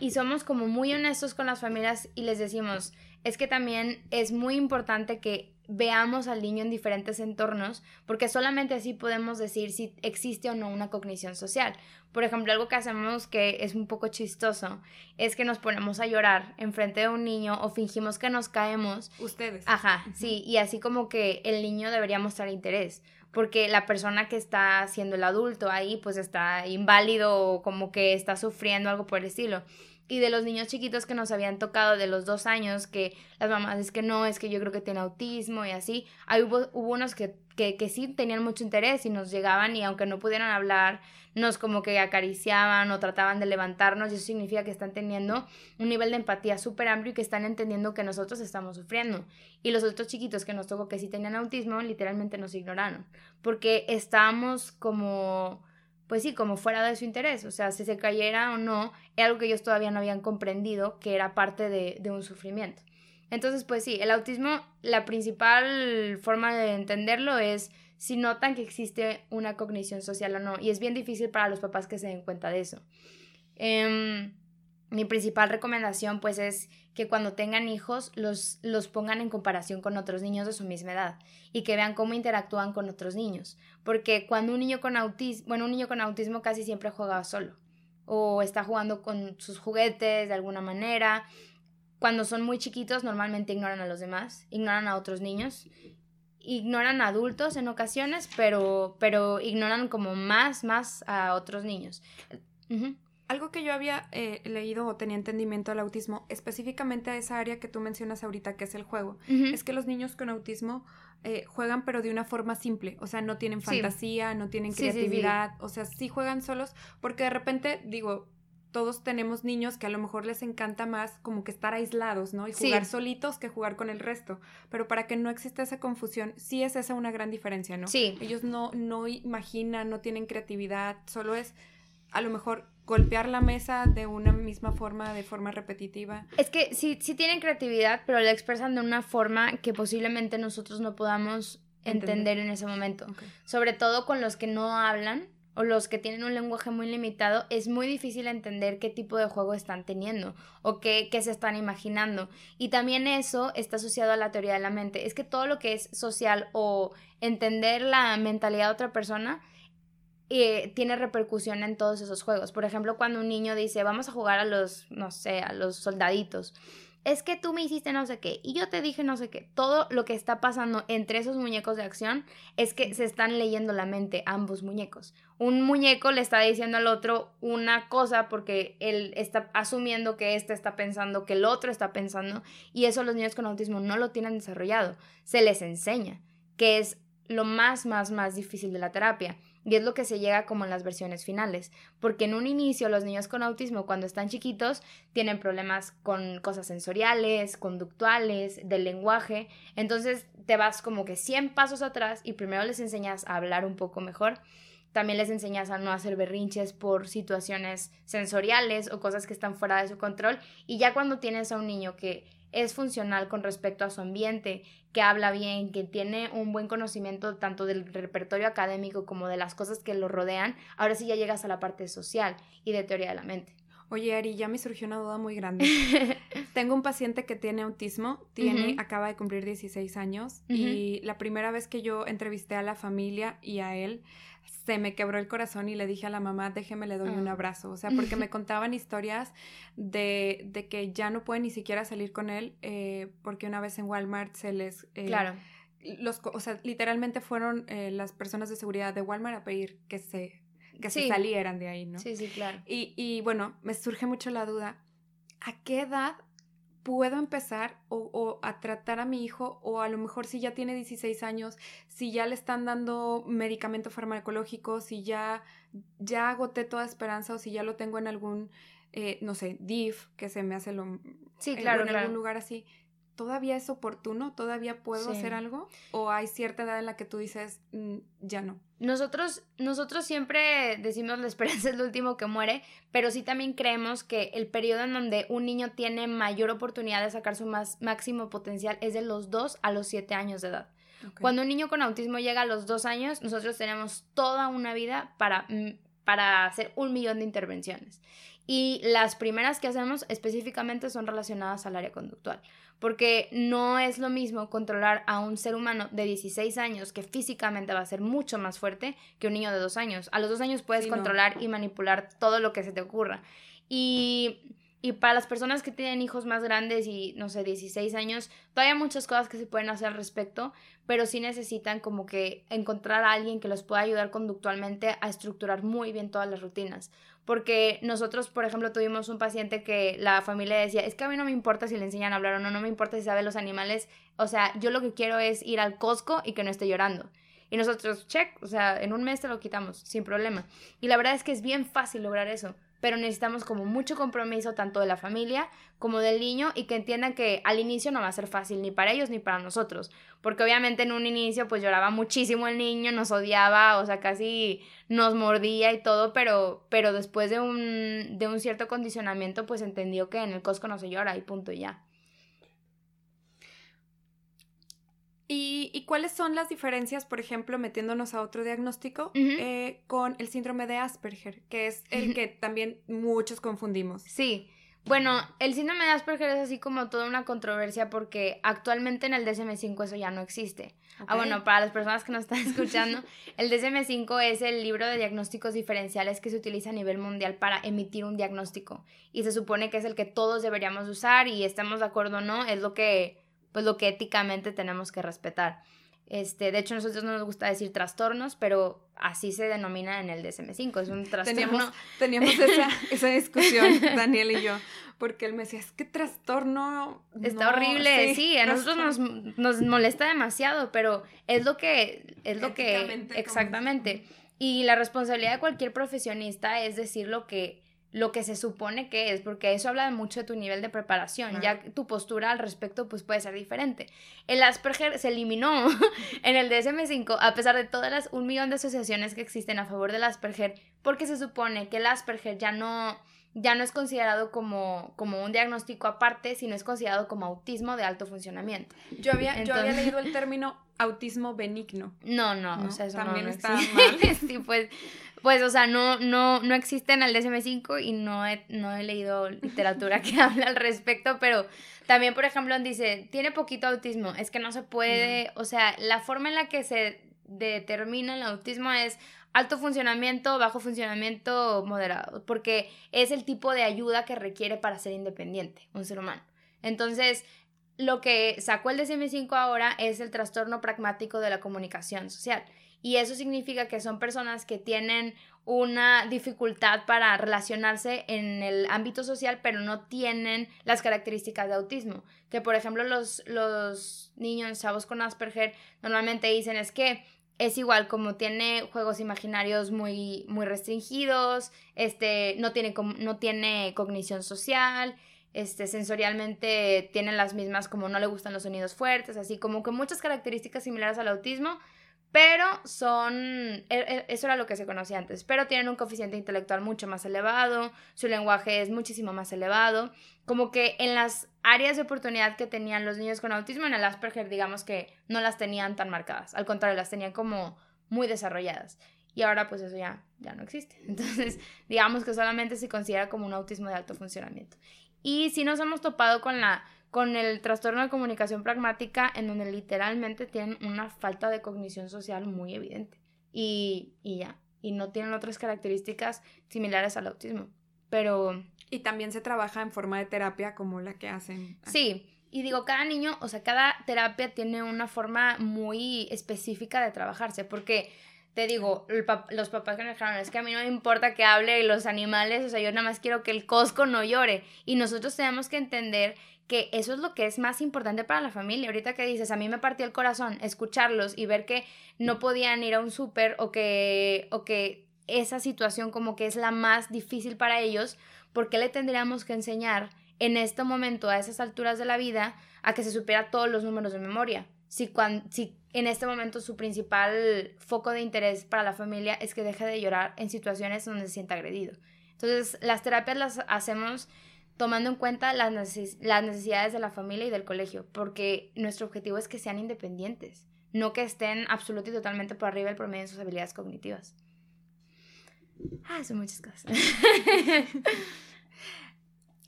y somos como muy honestos con las familias y les decimos, es que también es muy importante que veamos al niño en diferentes entornos, porque solamente así podemos decir si existe o no una cognición social. Por ejemplo, algo que hacemos que es un poco chistoso es que nos ponemos a llorar enfrente de un niño o fingimos que nos caemos. Ustedes. Ajá, sí, y así como que el niño debería mostrar interés, porque la persona que está siendo el adulto ahí pues está inválido o como que está sufriendo algo por el estilo y de los niños chiquitos que nos habían tocado de los dos años, que las mamás es que no, es que yo creo que tiene autismo y así, ahí hubo, unos que, que, sí tenían mucho interés y nos llegaban y aunque no pudieran hablar, nos como que acariciaban o trataban de levantarnos eso significa que están teniendo un nivel de empatía súper amplio y que están entendiendo que nosotros estamos sufriendo. Y los otros chiquitos que nos tocó que sí tenían autismo, literalmente nos ignoraron, porque estábamos como pues sí, como fuera de su interés, o sea, si se cayera o no, es algo que ellos todavía no habían comprendido que era parte de, un sufrimiento. Entonces, pues sí, el autismo, la principal forma de entenderlo es si notan que existe una cognición social o no, y es bien difícil para los papás que se den cuenta de eso. Eh, mi principal recomendación pues es que cuando tengan hijos los, los pongan en comparación con otros niños de su misma edad y que vean cómo interactúan con otros niños. Porque cuando un niño con autismo, bueno, un niño con autismo casi siempre juega solo o está jugando con sus juguetes de alguna manera. Cuando son muy chiquitos normalmente ignoran a los demás, ignoran a otros niños, ignoran a adultos en ocasiones, pero, pero ignoran como más, más a otros niños. Algo que yo había eh, leído o tenía entendimiento del autismo, específicamente a esa área que tú mencionas ahorita, que es el juego, es que los niños con autismo eh, juegan pero de una forma simple, o sea, no tienen fantasía, no tienen creatividad, o sea, sí juegan solos, porque de repente, digo, todos tenemos niños que a lo mejor les encanta más como que estar aislados, ¿no? Y jugar solitos que jugar con el resto. Pero para que no exista esa confusión, sí es esa una gran diferencia, ¿no? Sí. Ellos no, no imaginan, no tienen creatividad, solo es a lo mejor golpear la mesa de una misma forma, de forma repetitiva. Es que sí, sí tienen creatividad, pero la expresan de una forma que posiblemente nosotros no podamos entender, en ese momento. Sobre todo con los que no hablan o los que tienen un lenguaje muy limitado, es muy difícil entender qué tipo de juego están teniendo o qué, qué, se están imaginando. Y también eso está asociado a la teoría de la mente. Es que todo lo que es social o entender la mentalidad de otra persona eh, tiene repercusión en todos esos juegos. Por ejemplo, cuando un niño dice, vamos a jugar a los, no sé, a los soldaditos es que tú me hiciste no sé qué y yo te dije no sé qué. Todo lo que está pasando entre esos muñecos de acción es que se están leyendo la mente ambos muñecos. Un muñeco le está diciendo al otro una cosa porque él está asumiendo que este está pensando que el otro está pensando y eso los niños con autismo no lo tienen desarrollado. Se les enseña, que es lo más, más, más difícil de la terapia. Y es lo que se llega como en las versiones finales, porque en un inicio los niños con autismo cuando están chiquitos tienen problemas con cosas sensoriales, conductuales, del lenguaje, entonces te vas como que 100 pasos atrás y primero les enseñas a hablar un poco mejor, también les enseñas a no hacer berrinches por situaciones sensoriales o cosas que están fuera de su control y ya cuando tienes a un niño que es funcional con respecto a su ambiente, que habla bien, que tiene un buen conocimiento tanto del repertorio académico como de las cosas que lo rodean, ahora sí ya llegas a la parte social y de teoría de la mente. Oye, Ari, ya me surgió una duda muy grande. Tengo un paciente que tiene autismo, tiene, acaba de cumplir 16 años y la primera vez que yo entrevisté a la familia y a él, se me quebró el corazón y le dije a la mamá, déjeme, le doy un ah. abrazo. O sea, porque me contaban historias de, de, que ya no pueden ni siquiera salir con él eh, porque una vez en Walmart se les... Eh, claro. Los, o sea, literalmente fueron eh, las personas de seguridad de Walmart a pedir que se, que se salieran de ahí, ¿no? Sí, sí, claro. Y, y bueno, me surge mucho la duda, ¿a qué edad puedo empezar o, a tratar a mi hijo o a lo mejor si ya tiene 16 años, si ya le están dando medicamento farmacológico, si ya, ya agoté toda esperanza o si ya lo tengo en algún, eh, no sé, DIF, que se me hace lo... Sí, claro, en algún lugar así. ¿Todavía es oportuno? ¿Todavía puedo hacer algo? ¿O hay cierta edad en la que tú dices, mm, ya no? Nosotros, nosotros siempre decimos la esperanza es lo último que muere, pero sí también creemos que el periodo en donde un niño tiene mayor oportunidad de sacar su más, máximo potencial es de los 2 a los 7 años de edad. Cuando un niño con autismo llega a los 2 años, nosotros tenemos toda una vida para, mm, para hacer un millón de intervenciones. Y las primeras que hacemos específicamente son relacionadas al área conductual porque no es lo mismo controlar a un ser humano de 16 años que físicamente va a ser mucho más fuerte que un niño de 2 años. A los 2 años puedes controlar y manipular todo lo que se te ocurra. Y, y, para las personas que tienen hijos más grandes y, no sé, 16 años, todavía hay muchas cosas que se pueden hacer al respecto, pero sí necesitan como que encontrar a alguien que los pueda ayudar conductualmente a estructurar muy bien todas las rutinas porque nosotros, por ejemplo, tuvimos un paciente que la familia decía, es que a mí no me importa si le enseñan a hablar o no, no me importa si sabe los animales, o sea, yo lo que quiero es ir al Costco y que no esté llorando. Y nosotros, check, o sea, en un mes te lo quitamos, sin problema. Y la verdad es que es bien fácil lograr eso pero necesitamos como mucho compromiso tanto de la familia como del niño y que entiendan que al inicio no va a ser fácil ni para ellos ni para nosotros, porque obviamente en un inicio pues lloraba muchísimo el niño, nos odiaba, o sea, casi nos mordía y todo, pero, pero después de un, de un cierto condicionamiento pues entendió que en el Costco no se llora y punto ya. ¿Y, cuáles son las diferencias, por ejemplo, metiéndonos a otro diagnóstico, eh, con el síndrome de Asperger, que es el que también muchos confundimos? Sí. Bueno, el síndrome de Asperger es así como toda una controversia porque actualmente en el DSM-5 eso ya no existe. Ah, bueno, para las personas que nos están escuchando, el DSM-5 es el libro de diagnósticos diferenciales que se utiliza a nivel mundial para emitir un diagnóstico y se supone que es el que todos deberíamos usar y estemos de acuerdo o no, es lo que pues lo que éticamente tenemos que respetar. Este, de hecho, nosotros no nos gusta decir trastornos, pero así se denomina en el DSM-5, es un trastorno. Teníamos, esa, esa, discusión, Daniel y yo, porque él me decía, es que trastorno... Está horrible, sí, a nosotros nos, nos, molesta demasiado, pero es lo que... Es lo que exactamente. Y la responsabilidad de cualquier profesionista es decir lo que lo que se supone que es, porque eso habla mucho de tu nivel de preparación, ya tu postura al respecto pues puede ser diferente. El Asperger se eliminó en el DSM-5 a pesar de todas las un millón de asociaciones que existen a favor del Asperger, porque se supone que el Asperger ya no ya no es considerado como, como un diagnóstico aparte, sino es considerado como autismo de alto funcionamiento. Yo había, yo había leído el término autismo benigno. No, no, o sea, eso también está mal. sí, pues, pues, o sea, no, no, no existe en el DSM-5 y no he, no he leído literatura que hable al respecto, pero también, por ejemplo, dice, tiene poquito autismo, es que no se puede, o sea, la forma en la que se determina el autismo es alto funcionamiento, bajo funcionamiento, moderado, porque es el tipo de ayuda que requiere para ser independiente un ser humano. Entonces, lo que sacó el DSM-5 ahora es el trastorno pragmático de la comunicación social. Y eso significa que son personas que tienen una dificultad para relacionarse en el ámbito social, pero no tienen las características de autismo. Que por ejemplo los, los niños, chavos con Asperger, normalmente dicen es que es igual, como tiene juegos imaginarios muy, muy restringidos, este, no, tiene, no tiene cognición social, este, sensorialmente tienen las mismas, como no le gustan los sonidos fuertes, así como que muchas características similares al autismo, pero son, e, e, eso era lo que se conocía antes, pero tienen un coeficiente intelectual mucho más elevado, su lenguaje es muchísimo más elevado, como que en las áreas de oportunidad que tenían los niños con autismo en el Asperger, digamos que no las tenían tan marcadas, al contrario, las tenían como muy desarrolladas. Y ahora pues eso ya, ya no existe. Entonces, digamos que solamente se considera como un autismo de alto funcionamiento. Y si nos hemos topado con la con el trastorno de comunicación pragmática, en donde literalmente tienen una falta de cognición social muy evidente. Y, y ya, y no tienen otras características similares al autismo. Pero... Y también se trabaja en forma de terapia como la que hacen. Sí, y digo, cada niño, o sea, cada terapia tiene una forma muy específica de trabajarse, porque te digo, los papás que nos dijeron, es que a mí no me importa que hable los animales, o sea, yo nada más quiero que el cosco no llore. Y nosotros tenemos que entender que eso es lo que es más importante para la familia. Ahorita que dices, a mí me partió el corazón escucharlos y ver que no podían ir a un súper o que, o que esa situación como que es la más difícil para ellos, ¿por qué le tendríamos que enseñar en este momento, a esas alturas de la vida, a que se supiera todos los números de memoria? Si, cuando, si en este momento su principal foco de interés para la familia es que deje de llorar en situaciones donde se sienta agredido. Entonces, las terapias las hacemos tomando en cuenta las, necesidades de la familia y del colegio, porque nuestro objetivo es que sean independientes, no que estén absoluto y totalmente por arriba del promedio de sus habilidades cognitivas. Ah, son muchas cosas.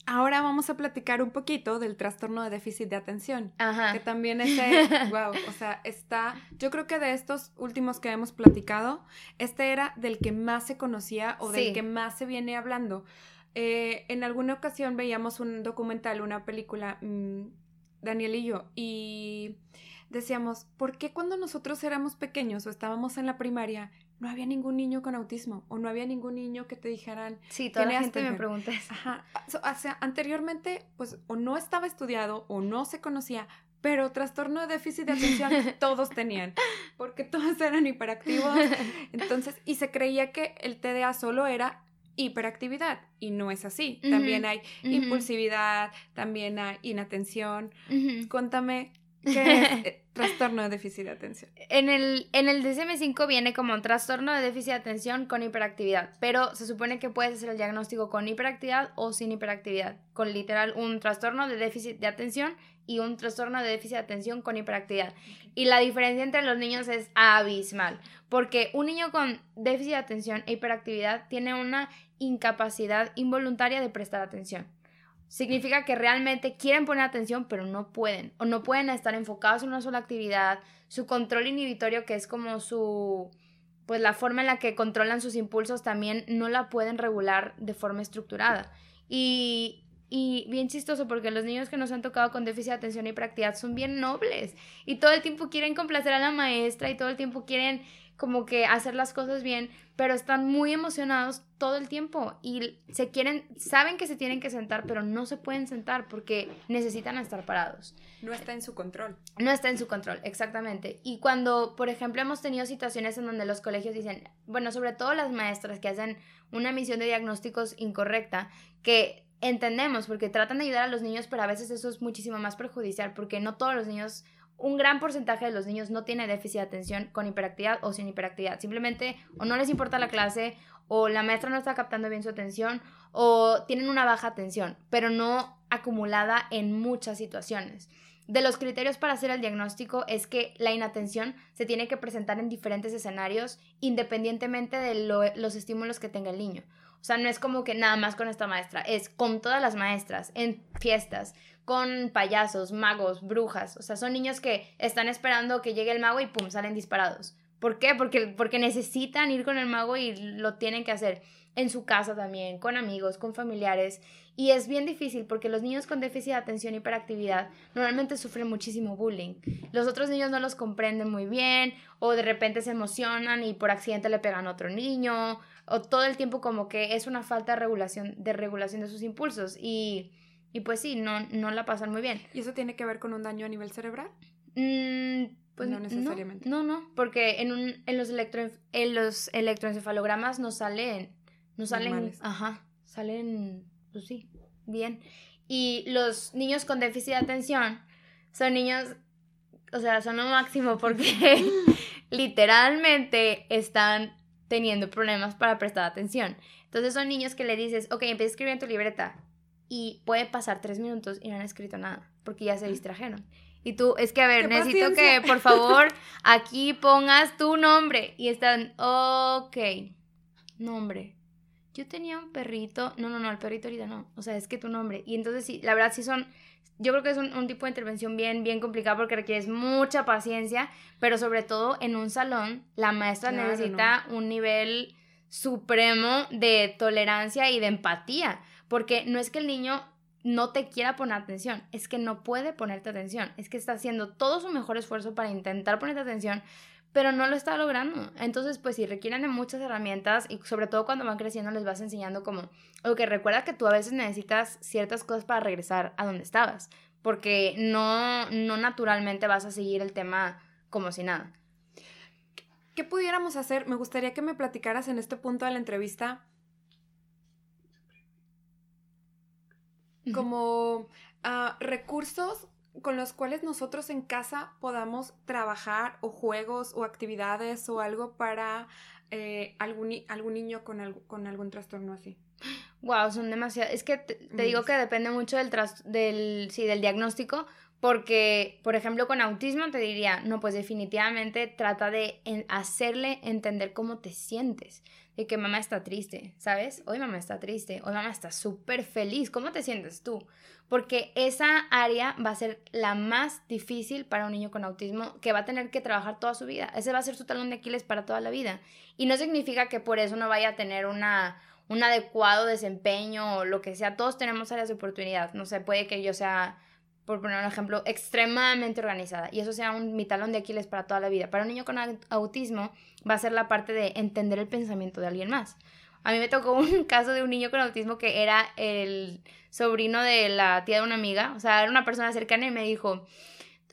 Ahora vamos a platicar un poquito del trastorno de déficit de atención, que también es, wow, o sea, está, yo creo que de estos últimos que hemos platicado, este era del que más se conocía o del que más se viene hablando, eh, en alguna ocasión veíamos un documental, una película, mm, Daniel y yo, y decíamos, ¿por qué cuando nosotros éramos pequeños o estábamos en la primaria no había ningún niño con autismo o no había ningún niño que te dijeran sí toda la gente me pregunta eso Ajá. o sea anteriormente pues o no estaba estudiado o no se conocía pero trastorno de déficit de atención todos tenían porque todos eran hiperactivos entonces y se creía que el TDA solo era hiperactividad y no es así. También hay impulsividad, también hay inatención. Cuéntame qué es eh, trastorno de déficit de atención. En el, en el DSM-5 viene como un trastorno de déficit de atención con hiperactividad, pero se supone que puedes hacer el diagnóstico con hiperactividad o sin hiperactividad, con literal un trastorno de déficit de atención y un trastorno de déficit de atención con hiperactividad. Y la diferencia entre los niños es abismal, porque un niño con déficit de atención e hiperactividad tiene una incapacidad involuntaria de prestar atención. Significa que realmente quieren poner atención, pero no pueden, o no pueden estar enfocados en una sola actividad. Su control inhibitorio, que es como su, pues la forma en la que controlan sus impulsos, también no la pueden regular de forma estructurada. Y y bien chistoso porque los niños que nos han tocado con déficit de atención y hiperactividad son bien nobles y todo el tiempo quieren complacer a la maestra y todo el tiempo quieren como que hacer las cosas bien, pero están muy emocionados todo el tiempo y se quieren, saben que se tienen que sentar, pero no se pueden sentar porque necesitan estar parados. No está en su control. No está en su control, exactamente. Y cuando, por ejemplo, hemos tenido situaciones en donde los colegios dicen, bueno, sobre todo las maestras que hacen una misión de diagnósticos incorrecta, que entendemos porque tratan de ayudar a los niños, pero a veces eso es muchísimo más perjudicial porque no todos los niños, un gran porcentaje de los niños no tiene déficit de atención con hiperactividad o sin hiperactividad. Simplemente o no les importa la clase o la maestra no está captando bien su atención o tienen una baja atención, pero no acumulada en muchas situaciones. De los criterios para hacer el diagnóstico es que la inatención se tiene que presentar en diferentes escenarios independientemente de los estímulos que tenga el niño. O sea, no es como que nada más con esta maestra, es con todas las maestras, en fiestas, con payasos, magos, brujas. O sea, son niños que están esperando que llegue el mago y pum, salen disparados. ¿Por qué? Porque, porque necesitan ir con el mago y lo tienen que hacer en su casa también, con amigos, con familiares. Y es bien difícil porque los niños con déficit de atención y hiperactividad normalmente sufren muchísimo bullying. Los otros niños no los comprenden muy bien o de repente se emocionan y por accidente le pegan a otro niño o todo el tiempo como que es una falta de regulación de, regulación de sus impulsos y, y pues sí, no, no la pasan muy bien. ¿Y eso tiene que ver con un daño a nivel cerebral? Mm, pues no necesariamente. No, no, porque en, un, en, los, electro, en los electroencefalogramas no salen, no salen, ajá, salen, pues sí, bien. Y los niños con déficit de atención son niños, o sea, son lo máximo porque literalmente están teniendo problemas para prestar atención. Entonces son niños que le dices, ok, empieza a escribir en tu libreta y puede pasar tres minutos y no han escrito nada porque ya se distrajeron. Y tú, es que a ver, necesito que por favor aquí pongas tu nombre. Y están, ok, nombre. Yo tenía un perrito, no, no, no, el perrito ahorita no. O sea, es que tu nombre. Y entonces sí, la verdad sí son yo creo que es un, tipo de intervención bien, bien complicado porque requiere mucha paciencia, pero sobre todo en un salón, la maestra necesita un nivel supremo de tolerancia y de empatía, porque no es que el niño no te quiera poner atención, es que no puede ponerte atención, es que está haciendo todo su mejor esfuerzo para intentar ponerte atención, pero no lo está logrando. Entonces, pues sí, requieren de muchas herramientas y sobre todo cuando van creciendo les vas enseñando como, o que recuerda que tú a veces necesitas ciertas cosas para regresar a donde estabas, porque no, no naturalmente vas a seguir el tema como si nada. ¿Qué pudiéramos hacer? Me gustaría que me platicaras en este punto de la entrevista como ah, recursos con los cuales nosotros en casa podamos trabajar o juegos o actividades o algo para eh, algún, algún niño con, con algún trastorno así. Wow, son demasiados. Es que te, digo que depende mucho del, del, sí, del diagnóstico, porque, por ejemplo, con autismo te diría, no, pues definitivamente trata de hacerle entender cómo te sientes de que mamá está triste, ¿sabes? Hoy mamá está triste, hoy mamá está súper feliz, ¿cómo te sientes tú? Porque esa área va a ser la más difícil para un niño con autismo que va a tener que trabajar toda su vida. Ese va a ser su talón de Aquiles para toda la vida. Y no significa que por eso no vaya a tener una, un adecuado desempeño o lo que sea. Todos tenemos áreas de oportunidad. No sé, puede que yo sea por poner un ejemplo, extremadamente organizada. Y eso sea un, mi talón de Aquiles para toda la vida. Para un niño con autismo va a ser la parte de entender el pensamiento de alguien más. A mí me tocó un caso de un niño con autismo que era el sobrino de la tía de una amiga. O sea, era una persona cercana y me dijo,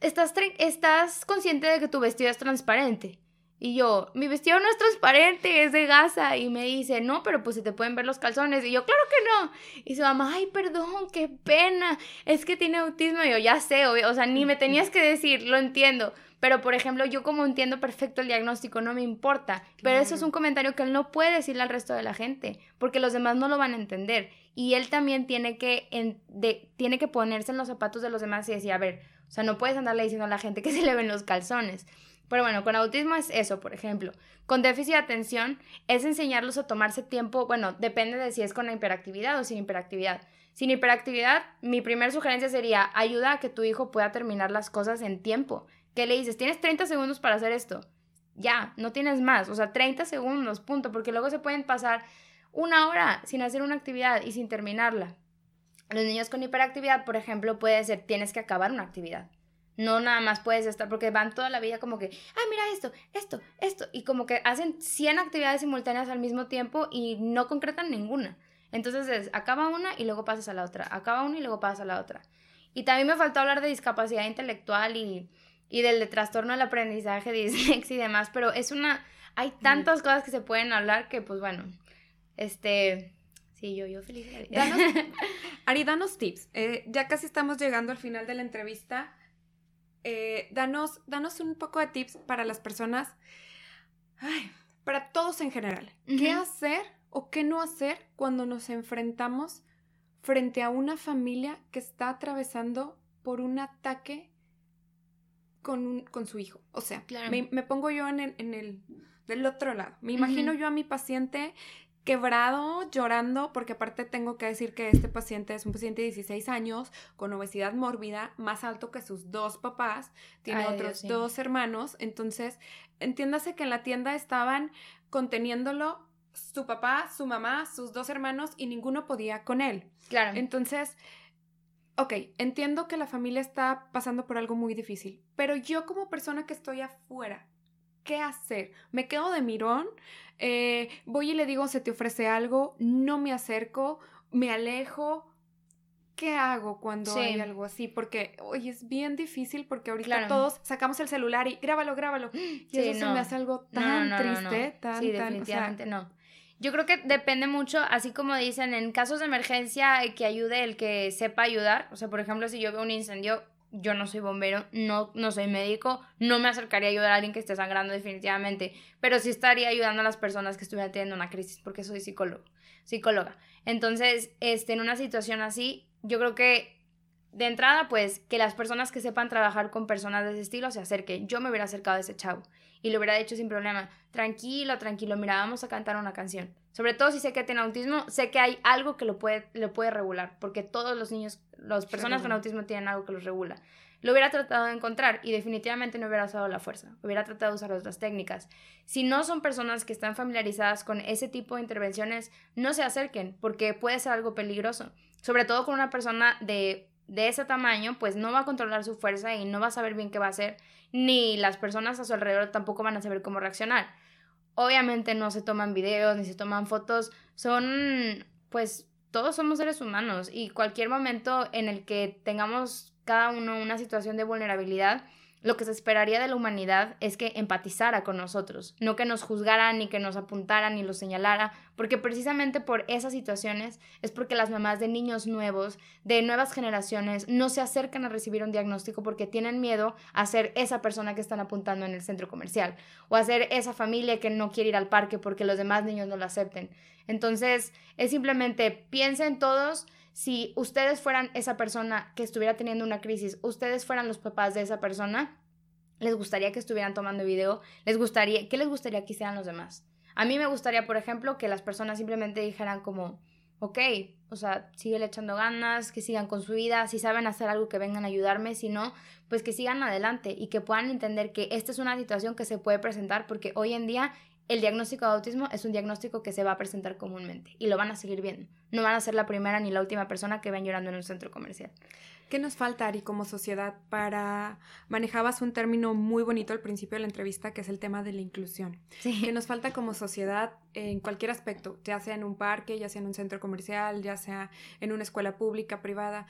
¿estás, ¿estás consciente de que tu vestido es transparente? Y yo, mi vestido no es transparente, es de gasa. Y me dice, no, pero pues se te pueden ver los calzones. Y yo, claro que no. Y su mamá, ay, perdón, qué pena. Es que tiene autismo. Y yo, ya sé, o sea, ni me tenías que decir, lo entiendo. Pero, por ejemplo, yo como entiendo perfecto el diagnóstico, no me importa. Pero eso es un comentario que él no puede decirle al resto de la gente, porque los demás no lo van a entender. Y él también tiene que, tiene que ponerse en los zapatos de los demás y decir, a ver, o sea, no puedes andarle diciendo a la gente que se le ven los calzones. Pero bueno, con autismo es eso, por ejemplo. Con déficit de atención es enseñarlos a tomarse tiempo, bueno, depende de si es con hiperactividad o sin hiperactividad. Sin hiperactividad, mi primera sugerencia sería ayuda a que tu hijo pueda terminar las cosas en tiempo. ¿Qué le dices? Tienes 30 segundos para hacer esto. Ya, no tienes más. O sea, 30 segundos, punto. Porque luego se pueden pasar una hora sin hacer una actividad y sin terminarla. Los niños con hiperactividad, por ejemplo, puede ser tienes que acabar una actividad. No nada más puedes estar porque van toda la vida como que, ay, mira esto, esto, esto. Y como que hacen 100 actividades simultáneas al mismo tiempo y no concretan ninguna. Entonces es, acaba una y luego pasas a la otra. Acaba una y luego pasas a la otra. Y también me faltó hablar de discapacidad intelectual y, y del de trastorno del aprendizaje, dislexia y demás. Pero es una... Hay tantas cosas que se pueden hablar que, pues bueno, este... Sí, yo, yo feliz Danos, Ari, danos tips. Eh, ya casi estamos llegando al final de la entrevista. Eh, danos, danos un poco de tips para las personas, para todos en general. ¿Qué hacer o qué no hacer cuando nos enfrentamos frente a una familia que está atravesando por un ataque con, con su hijo? O sea, me, pongo yo en el, en el del otro lado. Me imagino yo a mi paciente quebrado, llorando, porque aparte tengo que decir que este paciente es un paciente de 16 años con obesidad mórbida, más alto que sus dos papás, tiene otros dos hermanos, entonces entiéndase que en la tienda estaban conteniéndolo su papá, su mamá, sus dos hermanos y ninguno podía con él. Claro. Entonces, ok, entiendo que la familia está pasando por algo muy difícil, pero yo como persona que estoy afuera, ¿qué hacer? ¿Me quedo de mirón? Eh, voy y le digo, se te ofrece algo, no me acerco, me alejo. ¿Qué hago cuando hay algo así? Porque, oye, es bien difícil porque ahorita todos sacamos el celular y grábalo, grábalo. Y eso se me hace algo tan triste, tan, sí, definitivamente no. Yo creo que depende mucho, así como dicen, en casos de emergencia que ayude el que sepa ayudar. O sea, por ejemplo, si yo veo un incendio, yo no soy bombero, no, no soy médico, no me acercaría a ayudar a alguien que esté sangrando definitivamente, pero sí estaría ayudando a las personas que estuvieran teniendo una crisis porque soy psicólogo, psicóloga. Entonces, este, en una situación así, yo creo que de entrada, pues que las personas que sepan trabajar con personas de ese estilo se acerquen. Yo me hubiera acercado a ese chavo y lo hubiera dicho sin problema. Tranquilo, tranquilo, mira, vamos a cantar una canción. Sobre todo si sé que tiene autismo, sé que hay algo que lo puede, lo puede regular, porque todos los niños, las personas con autismo tienen algo que los regula. Lo hubiera tratado de encontrar y definitivamente no hubiera usado la fuerza, hubiera tratado de usar otras técnicas. Si no son personas que están familiarizadas con ese tipo de intervenciones, no se acerquen, porque puede ser algo peligroso. Sobre todo con una persona de de ese tamaño, pues no va a controlar su fuerza y no va a saber bien qué va a hacer, ni las personas a su alrededor tampoco van a saber cómo reaccionar. Obviamente no se toman videos ni se toman fotos, son pues todos somos seres humanos y cualquier momento en el que tengamos cada uno una situación de vulnerabilidad, lo que se esperaría de la humanidad es que empatizara con nosotros, no que nos juzgara, ni que nos apuntara, ni lo señalara, porque precisamente por esas situaciones es porque las mamás de niños nuevos, de nuevas generaciones, no se acercan a recibir un diagnóstico porque tienen miedo a ser esa persona que están apuntando en el centro comercial, o a ser esa familia que no quiere ir al parque porque los demás niños no lo acepten. Entonces, es simplemente piensen todos si ustedes fueran esa persona que estuviera teniendo una crisis, ustedes fueran los papás de esa persona, les gustaría que estuvieran tomando video, les gustaría, ¿qué les gustaría que hicieran los demás? A mí me gustaría, por ejemplo, que las personas simplemente dijeran como, ok, o sea, sigue echando ganas, que sigan con su vida, si saben hacer algo que vengan a ayudarme, si no, pues que sigan adelante y que puedan entender que esta es una situación que se puede presentar porque hoy en día el diagnóstico de autismo es un diagnóstico que se va a presentar comúnmente y lo van a seguir viendo. No van a ser la primera ni la última persona que ven llorando en un centro comercial. ¿Qué nos falta, Ari, como sociedad para... Manejabas un término muy bonito al principio de la entrevista, que es el tema de la inclusión. Sí. ¿Qué nos falta como sociedad en cualquier aspecto? Ya sea en un parque, ya sea en un centro comercial, ya sea en una escuela pública, privada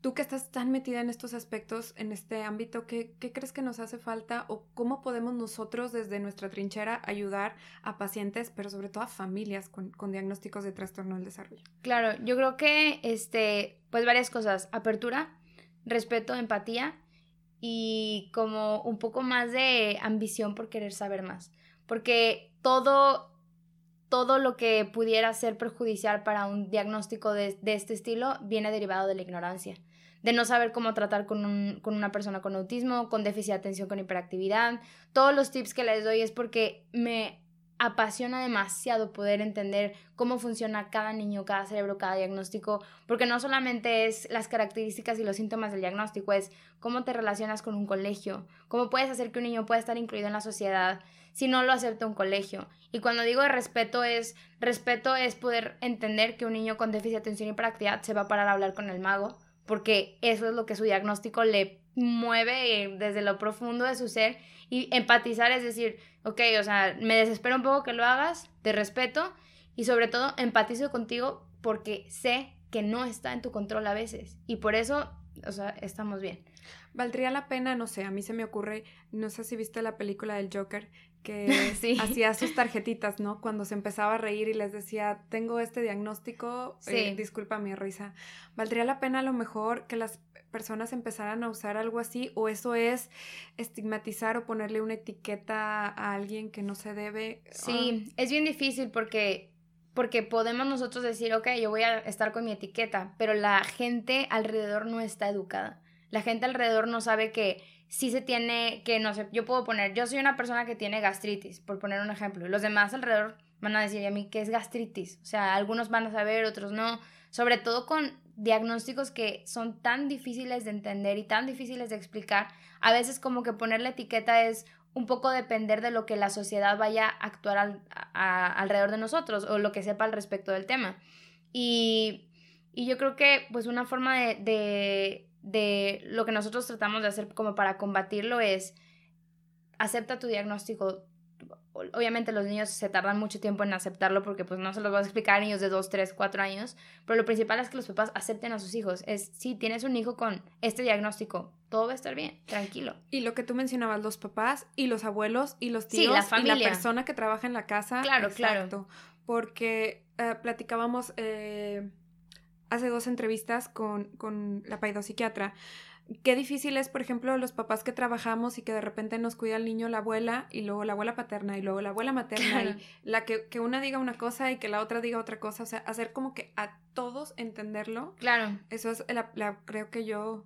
tú que estás tan metida en estos aspectos, en este ámbito, ¿qué, crees que nos hace falta o cómo podemos nosotros desde nuestra trinchera ayudar a pacientes, pero sobre todo a familias con, diagnósticos de trastorno del desarrollo? Claro, yo creo que, este, pues varias cosas, apertura, respeto, empatía y como un poco más de ambición por querer saber más, porque todo todo lo que pudiera ser perjudicial para un diagnóstico de, este estilo viene derivado de la ignorancia de no saber cómo tratar con, una persona con autismo, con déficit de atención, con hiperactividad. Todos los tips que les doy es porque me apasiona demasiado poder entender cómo funciona cada niño, cada cerebro, cada diagnóstico, porque no solamente es las características y los síntomas del diagnóstico, es cómo te relacionas con un colegio, cómo puedes hacer que un niño pueda estar incluido en la sociedad si no lo acepta un colegio. Y cuando digo respeto es, respeto es poder entender que un niño con déficit de atención y hiperactividad se va a parar a hablar con el mago, porque eso es lo que su diagnóstico le mueve desde lo profundo de su ser y empatizar es decir, ok, o sea, me desespero un poco que lo hagas, te respeto y sobre todo empatizo contigo porque sé que no está en tu control a veces y por eso, o sea, estamos bien. Valdría la pena, no sé, a mí se me ocurre, no sé si viste la película del Joker, que hacía sus tarjetitas, ¿no? Cuando se empezaba a reír y les decía, tengo este diagnóstico, eh, disculpa mi risa. Valdría la pena a lo mejor que las personas empezaran a usar algo así o eso es estigmatizar o ponerle una etiqueta a alguien que no se debe. Sí, es bien difícil porque porque podemos nosotros decir, ok, yo voy a estar con mi etiqueta, pero la gente alrededor no está educada. La gente alrededor no sabe que sí se tiene, que no sé, yo puedo poner, yo soy una persona que tiene gastritis, por poner un ejemplo, los demás alrededor van a decir a mí que es gastritis, o sea, algunos van a saber, otros no, sobre todo con diagnósticos que son tan difíciles de entender y tan difíciles de explicar, a veces como que poner la etiqueta es un poco depender de lo que la sociedad vaya a actuar alrededor de nosotros o lo que sepa al respecto del tema. Y, yo creo que pues una forma de, de lo que nosotros tratamos de hacer como para combatirlo es acepta tu diagnóstico obviamente los niños se tardan mucho tiempo en aceptarlo porque pues no se los vas a explicar a niños de 2, 3, 4 años, pero lo principal es que los papás acepten a sus hijos. Es, si tienes un hijo con este diagnóstico, todo va a estar bien, tranquilo. Y lo que tú mencionabas, los papás y los abuelos y los tíos la y la persona que trabaja en la casa. Claro, claro. Porque eh, platicábamos eh, hace dos entrevistas con, con la paidopsiquiatra qué difícil es, por ejemplo, los papás que trabajamos y que de repente nos cuida el niño la abuela y luego la abuela paterna y luego la abuela materna y la que, que, una diga una cosa y que la otra diga otra cosa, o sea, hacer como que a todos entenderlo. Claro. Eso es la, creo que yo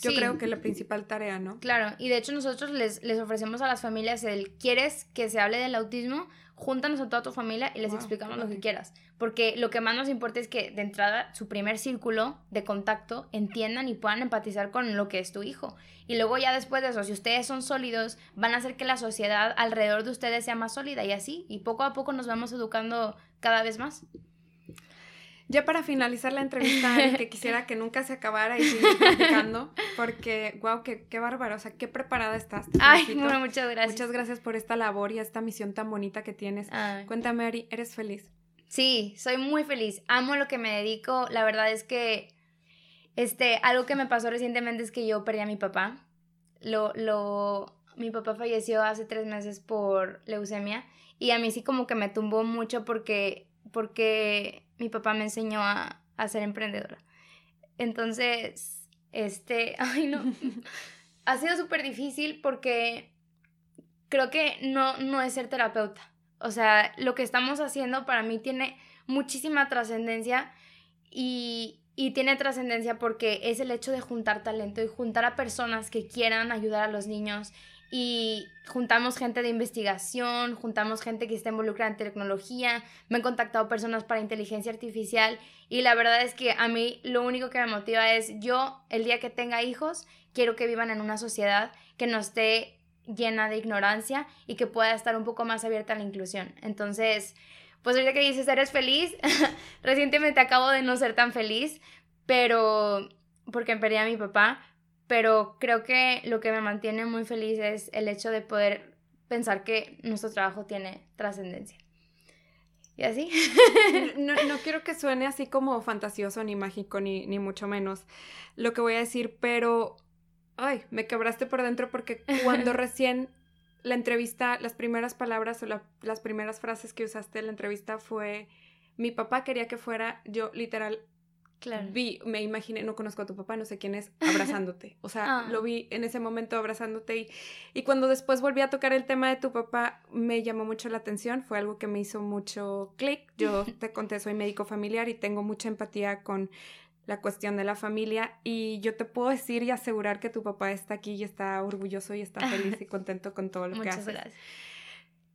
yo creo que la principal tarea, ¿no? Claro, y de hecho nosotros les, les ofrecemos a las familias el, ¿quieres que se hable del autismo? júntanos a toda tu familia y les explicamos lo que quieras. Porque lo que más nos importa es que de entrada su primer círculo de contacto entiendan y puedan empatizar con lo que es tu hijo. Y luego ya después de eso, si ustedes son sólidos, van a hacer que la sociedad alrededor de ustedes sea más sólida y así. Y poco a poco nos vamos educando cada vez más. Ya para finalizar la entrevista, que quisiera que nunca se acabara y seguir platicando, porque, wow, qué, qué bárbaro, o sea, qué preparada estás. Ay, bueno, muchas gracias. Muchas gracias por esta labor y esta misión tan bonita que tienes. Cuéntame, Ari, ¿eres feliz? Sí, soy muy feliz. Amo lo que me dedico. La verdad es que, este, algo que me pasó recientemente es que yo perdí a mi papá. Lo, lo, mi papá falleció hace tres meses por leucemia y a mí sí como que me tumbó mucho porque, porque mi papá me enseñó a, ser emprendedora. Entonces, este, ay no, ha sido súper difícil porque creo que no, no es ser terapeuta. O sea, lo que estamos haciendo para mí tiene muchísima trascendencia y, y tiene trascendencia porque es el hecho de juntar talento y juntar a personas que quieran ayudar a los niños y juntamos gente de investigación, juntamos gente que está involucrada en tecnología, me han contactado personas para inteligencia artificial y la verdad es que a mí lo único que me motiva es yo el día que tenga hijos quiero que vivan en una sociedad que no esté llena de ignorancia y que pueda estar un poco más abierta a la inclusión. Entonces, pues ahorita que dices eres feliz, recientemente acabo de no ser tan feliz, pero porque perdí a mi papá, pero creo que lo que me mantiene muy feliz es el hecho de poder pensar que nuestro trabajo tiene trascendencia. ¿Y así? No, no, quiero que suene así como fantasioso ni mágico, ni, ni mucho menos lo que voy a decir, pero, ay, me quebraste por dentro porque cuando recién la entrevista, las primeras palabras o las primeras frases que usaste en la entrevista fue, mi papá quería que fuera yo literal Claro. Vi, me imaginé, no conozco a tu papá, no sé quién es, abrazándote. O sea, ah. lo vi en ese momento abrazándote y, y cuando después volví a tocar el tema de tu papá, me llamó mucho la atención, fue algo que me hizo mucho clic. Yo te conté, soy médico familiar y tengo mucha empatía con la cuestión de la familia y yo te puedo decir y asegurar que tu papá está aquí y está orgulloso y está feliz y contento con todo lo que hace. Gracias.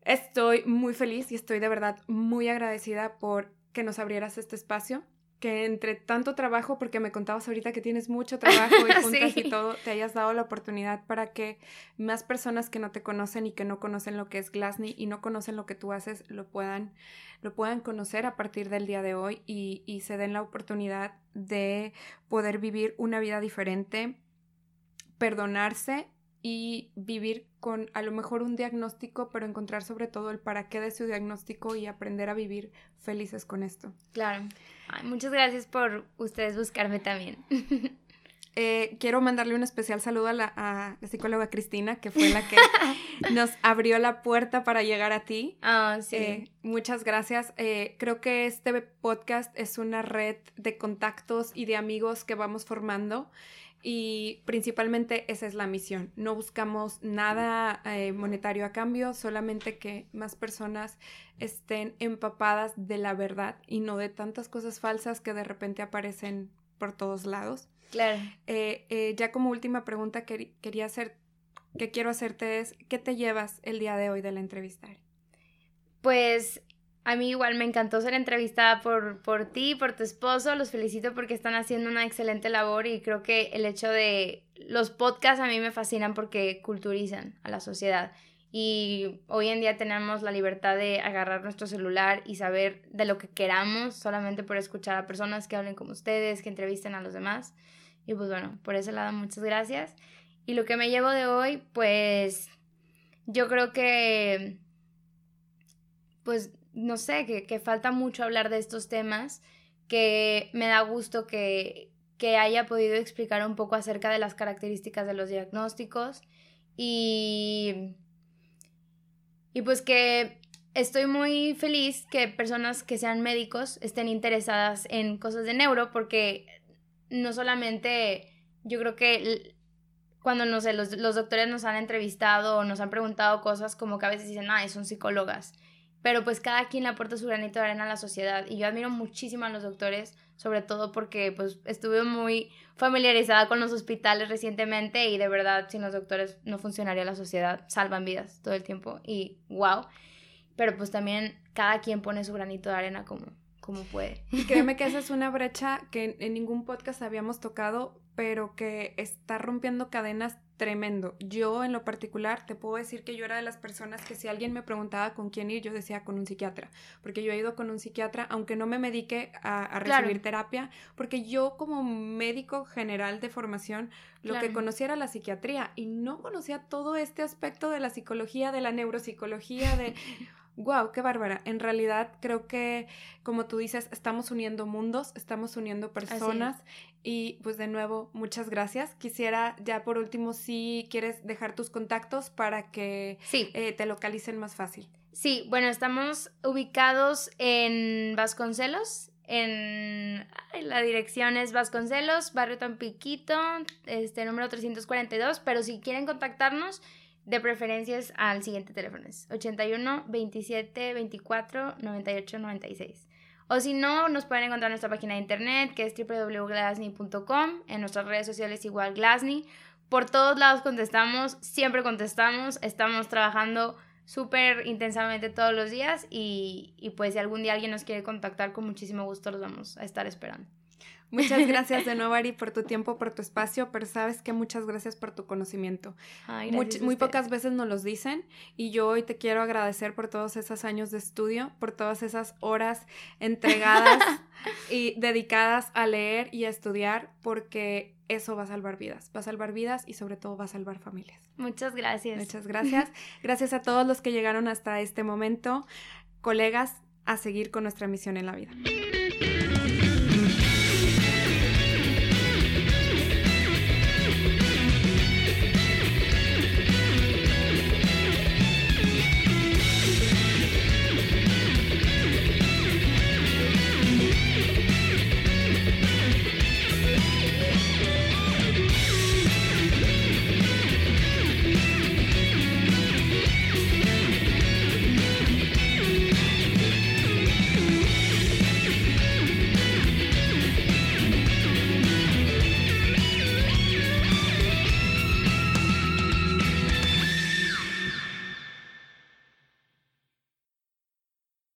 Estoy muy feliz y estoy de verdad muy agradecida por que nos abrieras este espacio que entre tanto trabajo, porque me contabas ahorita que tienes mucho trabajo y juntas y todo, te hayas dado la oportunidad para que más personas que no te conocen y que no conocen lo que es Glassney y no conocen lo que tú haces, lo puedan, lo puedan conocer a partir del día de hoy y, y se den la oportunidad de poder vivir una vida diferente, perdonarse y vivir con a lo mejor un diagnóstico, pero encontrar sobre todo el para qué de su diagnóstico y aprender a vivir felices con esto. Claro. muchas gracias por ustedes buscarme también. Eh, quiero mandarle un especial saludo a la, psicóloga Cristina, que fue la que nos abrió la puerta para llegar a ti. Ah, sí. Eh, muchas gracias. Eh, creo que este podcast es una red de contactos y de amigos que vamos formando y principalmente esa es la misión. No buscamos nada eh, monetario a cambio, solamente que más personas estén empapadas de la verdad y no de tantas cosas falsas que de repente aparecen por todos lados. Claro. Eh, eh, ya como última pregunta que quería hacer, que quiero hacerte es, ¿qué te llevas el día de hoy de la entrevista? Pues a mí igual me encantó ser entrevistada por, por ti, por tu esposo. Los felicito porque están haciendo una excelente labor y creo que el hecho de los podcasts a mí me fascinan porque culturizan a la sociedad. Y hoy en día tenemos la libertad de agarrar nuestro celular y saber de lo que queramos solamente por escuchar a personas que hablen como ustedes, que entrevisten a los demás. Y pues bueno, por ese lado muchas gracias. Y lo que me llevo de hoy, pues yo creo que pues no sé, que, falta mucho hablar de estos temas, que me da gusto que, que haya podido explicar un poco acerca de las características de los diagnósticos y, y pues que estoy muy feliz que personas que sean médicos estén interesadas en cosas de neuro porque no solamente yo creo que cuando no sé, los, los doctores nos han entrevistado o nos han preguntado cosas como que a veces dicen, ah, son psicólogas pero pues cada quien le aporta su granito de arena a la sociedad y yo admiro muchísimo a los doctores, sobre todo porque pues estuve muy familiarizada con los hospitales recientemente y de verdad sin los doctores no funcionaría la sociedad, salvan vidas todo el tiempo y wow, pero pues también cada quien pone su granito de arena como, como puede. Y créeme que esa es una brecha que en ningún podcast habíamos tocado, pero que está rompiendo cadenas tremendo. Yo en lo particular te puedo decir que yo era de las personas que si alguien me preguntaba con quién ir, yo decía con un psiquiatra, porque yo he ido con un psiquiatra, aunque no me medique a, recibir terapia, porque yo como médico general de formación, lo que conocía era la psiquiatría y no conocía todo este aspecto de la psicología, de la neuropsicología, de... Wow, qué bárbara. En realidad creo que, como tú dices, estamos uniendo mundos, estamos uniendo personas y pues de nuevo, muchas gracias. Quisiera ya por último, si quieres dejar tus contactos para que eh, te localicen más fácil. Sí, bueno, estamos ubicados en Vasconcelos, en la dirección es Vasconcelos, barrio Tampiquito, este número 342, pero si quieren contactarnos, de preferencias al siguiente teléfono, es 81 27 24 98 96. O si no, nos pueden encontrar en nuestra página de internet que es www.glassney.com, en nuestras redes sociales igual Glassney. Por todos lados contestamos, siempre contestamos, estamos trabajando súper intensamente todos los días y, y pues si algún día alguien nos quiere contactar, con muchísimo gusto los vamos a estar esperando. Muchas gracias de nuevo, Ari, por tu tiempo, por tu espacio, pero sabes que muchas gracias por tu conocimiento. muy, pocas veces nos los dicen y yo hoy te quiero agradecer por todos esos años de estudio, por todas esas horas entregadas y dedicadas a leer y a estudiar, porque eso va a salvar vidas, va a salvar vidas y sobre todo va a salvar familias. Muchas gracias. Muchas gracias. Gracias a todos los que llegaron hasta este momento. Colegas, a seguir con nuestra misión en la vida.